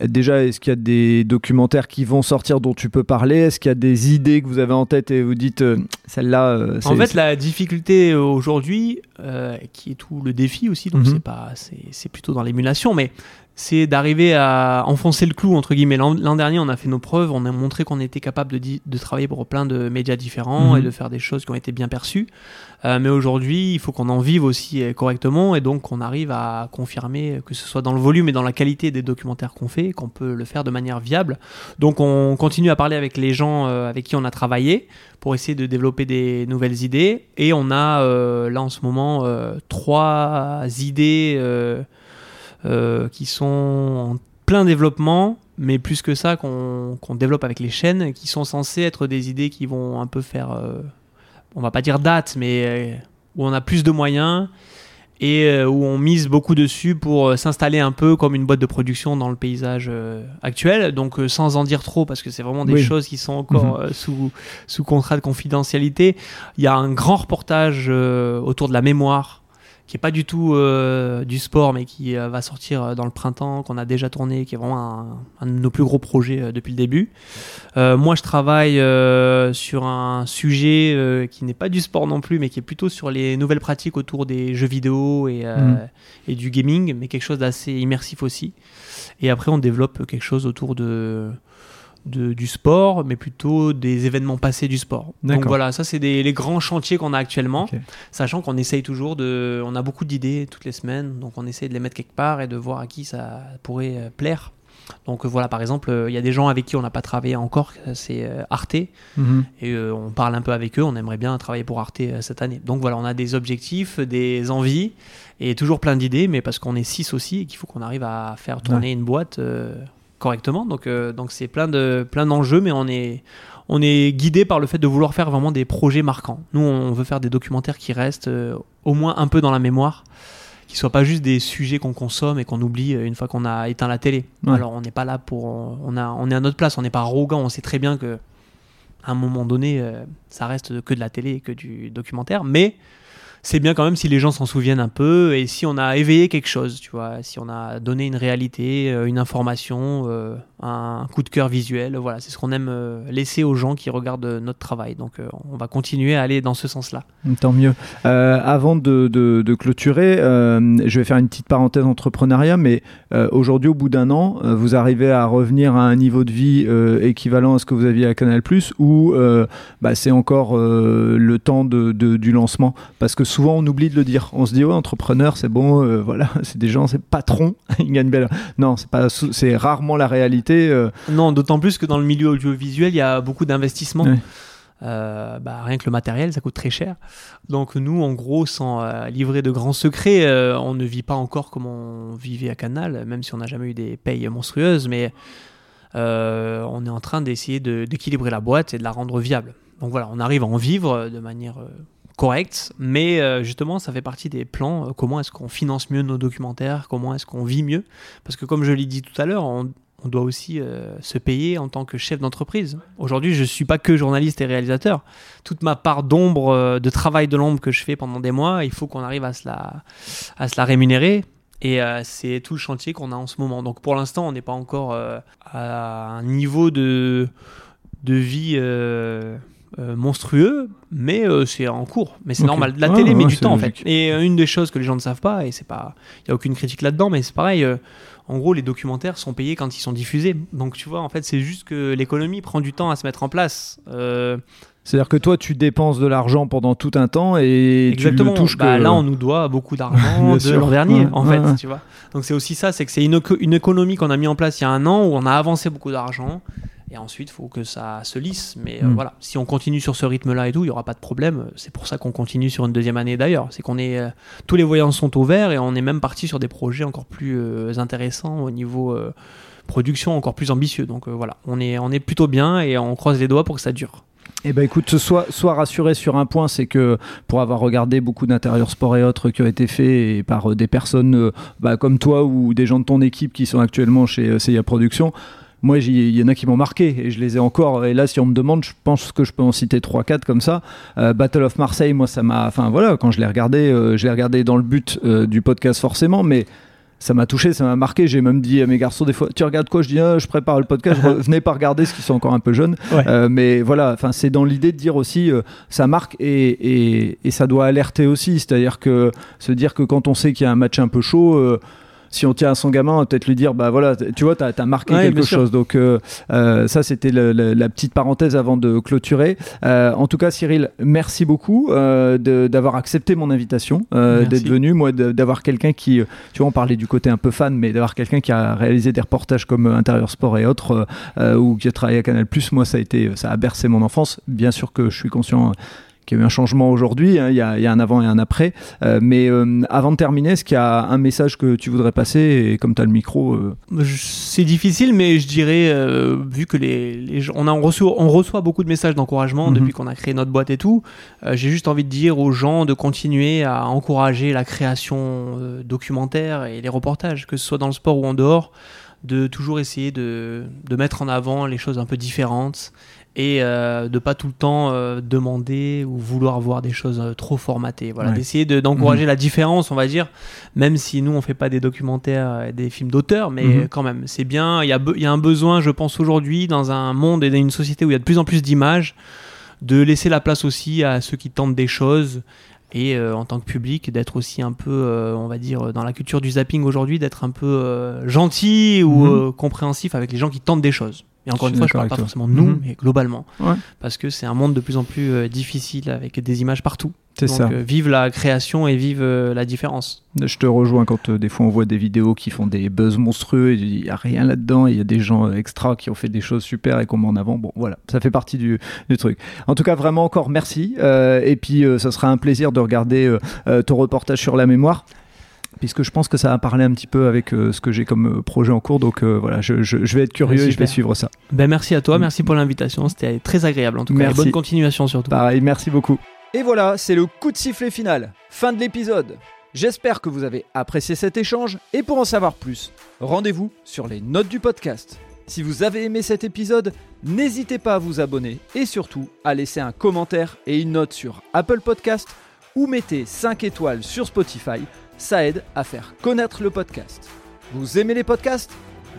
Déjà, est-ce qu'il y a des documentaires qui vont sortir dont tu peux parler? Est-ce qu'il y a des idées que vous avez en tête et vous dites euh, celle-là euh, En fait, la difficulté euh, aujourd'hui, euh, qui est tout le défi aussi, donc Mhm. c'est pas, c'est, c'est plutôt dans l'émulation, mais c'est d'arriver à enfoncer le clou entre guillemets. L'an, dernier, on a fait nos preuves, on a montré qu'on était capable de, de travailler pour plein de médias différents Mhm. et de faire des choses qui ont été bien perçues. Euh, mais aujourd'hui, il faut qu'on en vive aussi euh, correctement et donc qu'on arrive à confirmer que ce soit dans le volume et dans la qualité des documentaires qu'on fait, qu'on peut le faire de manière viable. Donc on continue à parler avec les gens euh, avec qui on a travaillé pour essayer de développer des nouvelles idées. Et on a euh, là en ce moment euh, trois idées euh, qui sont en plein développement, mais plus que ça qu'on développe avec les chaînes, qui sont censées être des idées qui vont un peu faire, euh, on va pas dire date, mais euh, où on a plus de moyens et euh, où on mise beaucoup dessus pour s'installer un peu comme une boîte de production dans le paysage actuel. Donc sans en dire trop, parce que c'est vraiment des Oui. choses qui sont encore euh, sous, sous contrat de confidentialité. Il y a un grand reportage autour de la mémoire qui est pas du tout euh, du sport, mais qui euh, va sortir euh, dans le printemps, qu'on a déjà tourné, qui est vraiment un, un de nos plus gros projets euh, depuis le début. Moi, je travaille sur un sujet qui n'est pas du sport non plus, mais qui est plutôt sur les nouvelles pratiques autour des jeux vidéo et, Mhm. et du gaming, mais quelque chose d'assez immersif aussi. Et après, on développe quelque chose autour de, de- du sport, mais plutôt des événements passés du sport. Donc voilà, ça c'est des- les grands chantiers qu'on a actuellement, sachant qu'on essaye toujours de... On a beaucoup d'idées toutes les semaines, donc on essaye de les mettre quelque part et de voir à qui ça pourrait euh, plaire. Donc euh, voilà, par exemple, euh, il y a des gens avec qui on n'a pas travaillé encore, c'est euh, Arte, et Mhm. euh, on parle un peu avec eux, on aimerait bien travailler pour Arte cette année. Donc voilà, on a des objectifs, des envies, et toujours plein d'idées, mais parce qu'on est six aussi, et qu'il faut qu'on arrive à faire tourner une boîte correctement. Donc euh, donc c'est plein de plein d'enjeux, mais on est on est guidé par le fait de vouloir faire vraiment des projets marquants. Nous, on veut faire des documentaires qui restent euh, au moins un peu dans la mémoire, qui soient pas juste des sujets qu'on consomme et qu'on oublie euh, une fois qu'on a éteint la télé. Ouais. Alors on n'est pas là pour, on a, on est à notre place, on n'est pas arrogant, on sait très bien que à un moment donné, ça reste que de la télé et que du documentaire, mais c'est bien quand même si les gens s'en souviennent un peu et si on a éveillé quelque chose, tu vois, si on a donné une réalité, euh, une information, euh, un coup de cœur visuel, voilà, c'est ce qu'on aime euh, laisser aux gens qui regardent notre travail. Donc on va continuer à aller dans ce sens-là. Tant mieux. Avant de, clôturer, je vais faire une petite parenthèse entrepreneuriat, mais aujourd'hui, au bout d'un an, vous arrivez à revenir à un niveau de vie équivalent à ce que vous aviez à Canal+, ou euh, bah, c'est encore le temps de- du lancement? Parce que souvent, on oublie de le dire. On se dit, ouais, entrepreneur, c'est bon, euh, voilà, c'est des gens, c'est patron, ils gagnent bien. Non, c'est pas, c'est rarement la réalité. euh, Non, d'autant plus que dans le milieu audiovisuel, il y a beaucoup d'investissements. Ouais. Euh, bah, rien que le matériel, ça coûte très cher. Donc nous, en gros, sans euh, livrer de grands secrets, euh, on ne vit pas encore comme on vivait à Canal, même si on n'a jamais eu des payes monstrueuses, mais on est en train d'essayer de- d'équilibrer la boîte et de la rendre viable. Donc voilà, on arrive à en vivre de manière correcte, mais euh, justement, ça fait partie des plans. euh, comment est-ce qu'on finance mieux nos documentaires Comment est-ce qu'on vit mieux Parce que comme je l'ai dit tout à l'heure, on, doit aussi euh, se payer en tant que chef d'entreprise. Aujourd'hui, je ne suis pas que journaliste et réalisateur. Toute ma part d'ombre, de travail de l'ombre que je fais pendant des mois, il faut qu'on arrive à se la, à se la rémunérer. Et c'est tout le chantier qu'on a en ce moment. Donc pour l'instant, on n'est pas encore à un niveau de, de vie euh, monstrueux, mais euh, c'est en cours. Mais c'est normal. La Ouais, télé ouais, met du temps en fait. Et euh, une des choses que les gens ne savent pas, et c'est pas, il y a aucune critique là-dedans, mais c'est pareil. en gros, les documentaires sont payés quand ils sont diffusés. Donc tu vois, en fait, c'est juste que l'économie prend du temps à se mettre en place. C'est-à-dire que toi, tu dépenses de l'argent pendant tout un temps et Exactement. tu le touches Bah, que... Là, on nous doit beaucoup d'argent de l'an dernier, en fait. Tu vois. Donc c'est aussi ça, c'est que c'est une, une économie qu'on a mis en place il y a un an où on a avancé beaucoup d'argent. Et ensuite, il faut que ça se lisse. Mais euh, Mm. voilà, si on continue sur ce rythme-là et tout, il n'y aura pas de problème. C'est pour ça qu'on continue sur une deuxième année d'ailleurs. C'est qu'on est, euh, tous les voyants sont au vert et on est même parti sur des projets encore plus euh, intéressants au niveau production, encore plus ambitieux. Donc voilà, on est, on est plutôt bien et on croise les doigts pour que ça dure. Eh ben écoute, sois, sois rassuré sur un point, c'est que pour avoir regardé beaucoup d'intérieurs sport et autres qui ont été faits et par des personnes bah, comme toi ou des gens de ton équipe qui sont actuellement chez CIA Productions, moi il y en a qui m'ont marqué et je les ai encore. Et là, si on me demande, je pense que je peux en citer 3-4 comme ça. Euh, Battle of Marseille, moi ça m'a. Enfin voilà, quand je l'ai regardé, euh, je l'ai regardé dans le but euh, du podcast forcément, mais ça m'a touché, ça m'a marqué. J'ai même dit à mes garçons des fois, tu regardes quoi? Je dis, ah, je prépare le podcast. Venez pas regarder, ce qui sont encore un peu jeunes. Ouais. Euh, mais voilà, enfin, c'est dans l'idée de dire aussi, euh, ça marque et, et, et ça doit alerter aussi. C'est-à-dire que se dire que quand on sait qu'il y a un match un peu chaud. euh, si on tient à son gamin, peut-être lui dire, bah voilà, tu vois, t'as as marqué Ouais, quelque chose. Donc euh, euh, ça, c'était la petite parenthèse avant de clôturer. Euh, en tout cas, Cyril, merci beaucoup euh, d'avoir accepté mon invitation, euh, d'être venu, moi, d'avoir quelqu'un qui, tu vois, on parlait du côté un peu fan, mais d'avoir quelqu'un qui a réalisé des reportages comme Intérieur Sport et autres, ou qui a travaillé à Canal+. Moi, ça a été, ça a bercé mon enfance. Bien sûr que je suis conscient. Qu'il y a eu un changement aujourd'hui, hein, il y, a, il y a un avant et un après. Euh, mais euh, avant de terminer, est-ce qu'il y a un message que tu voudrais passer Et comme tu as le micro, euh, C'est difficile, mais je dirais, vu que les, les gens, on, a, on, reçoit, on reçoit beaucoup de messages d'encouragement Mhm. depuis qu'on a créé notre boîte et tout, j'ai juste envie de dire aux gens de continuer à encourager la création documentaire et les reportages, que ce soit dans le sport ou en dehors, de toujours essayer de, de mettre en avant les choses un peu différentes et euh, de pas tout le temps euh, demander ou vouloir voir des choses euh, trop formatées. Voilà, Ouais. d'essayer de- d'encourager la différence, on va dire, même si nous on fait pas des documentaires, et des films d'auteur, mais Mhm. quand même, c'est bien. Il y, a y a un besoin, je pense aujourd'hui, dans un monde et dans une société où il y a de plus en plus d'images, de laisser la place aussi à ceux qui tentent des choses et euh, en tant que public d'être aussi un peu, euh, on va dire, dans la culture du zapping aujourd'hui, d'être un peu euh, gentil ou Mhm. euh, compréhensif avec les gens qui tentent des choses. Et encore une fois, je parle pas toi. forcément nous, Mhm. mais globalement, Ouais. parce que c'est un monde de plus en plus euh, difficile avec des images partout. c'est ça. euh, vive la création et vive euh, la différence. Je te rejoins quand euh, des fois on voit des vidéos qui font des buzz monstrueux et il n'y a rien là-dedans. Il y a des gens extra qui ont fait des choses super et qu'on met en avant. Bon, voilà, ça fait partie du, du truc. En tout cas, vraiment encore merci. Et puis, ça sera un plaisir de regarder ton reportage sur la mémoire. Puisque je pense que ça va parler un petit peu avec euh, ce que j'ai comme euh, projet en cours. Donc euh, voilà, je, je- je vais être curieux Ouais, et je vais suivre ça. Ben merci à toi, Mm. merci pour l'invitation, c'était très agréable en tout cas. Merci. Et bonne continuation surtout. Pareil, merci beaucoup. Et voilà, c'est le coup de sifflet final. Fin de l'épisode. J'espère que vous avez apprécié cet échange et pour en savoir plus, rendez-vous sur les notes du podcast. Si vous avez aimé cet épisode, n'hésitez pas à vous abonner et surtout à laisser un commentaire et une note sur Apple Podcast ou mettez 5 étoiles sur Spotify, ça aide à faire connaître le podcast. Vous aimez les podcasts?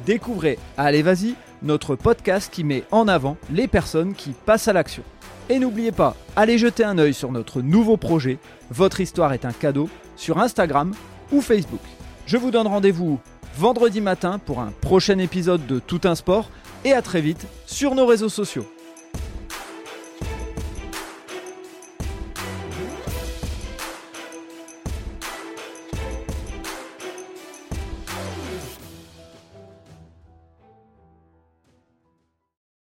Découvrez Allez Vas-y, notre podcast qui met en avant les personnes qui passent à l'action. Et n'oubliez pas, allez jeter un œil sur notre nouveau projet, Votre histoire est un cadeau, sur Instagram ou Facebook. Je vous donne rendez-vous vendredi matin pour un prochain épisode de Tout un sport et à très vite sur nos réseaux sociaux.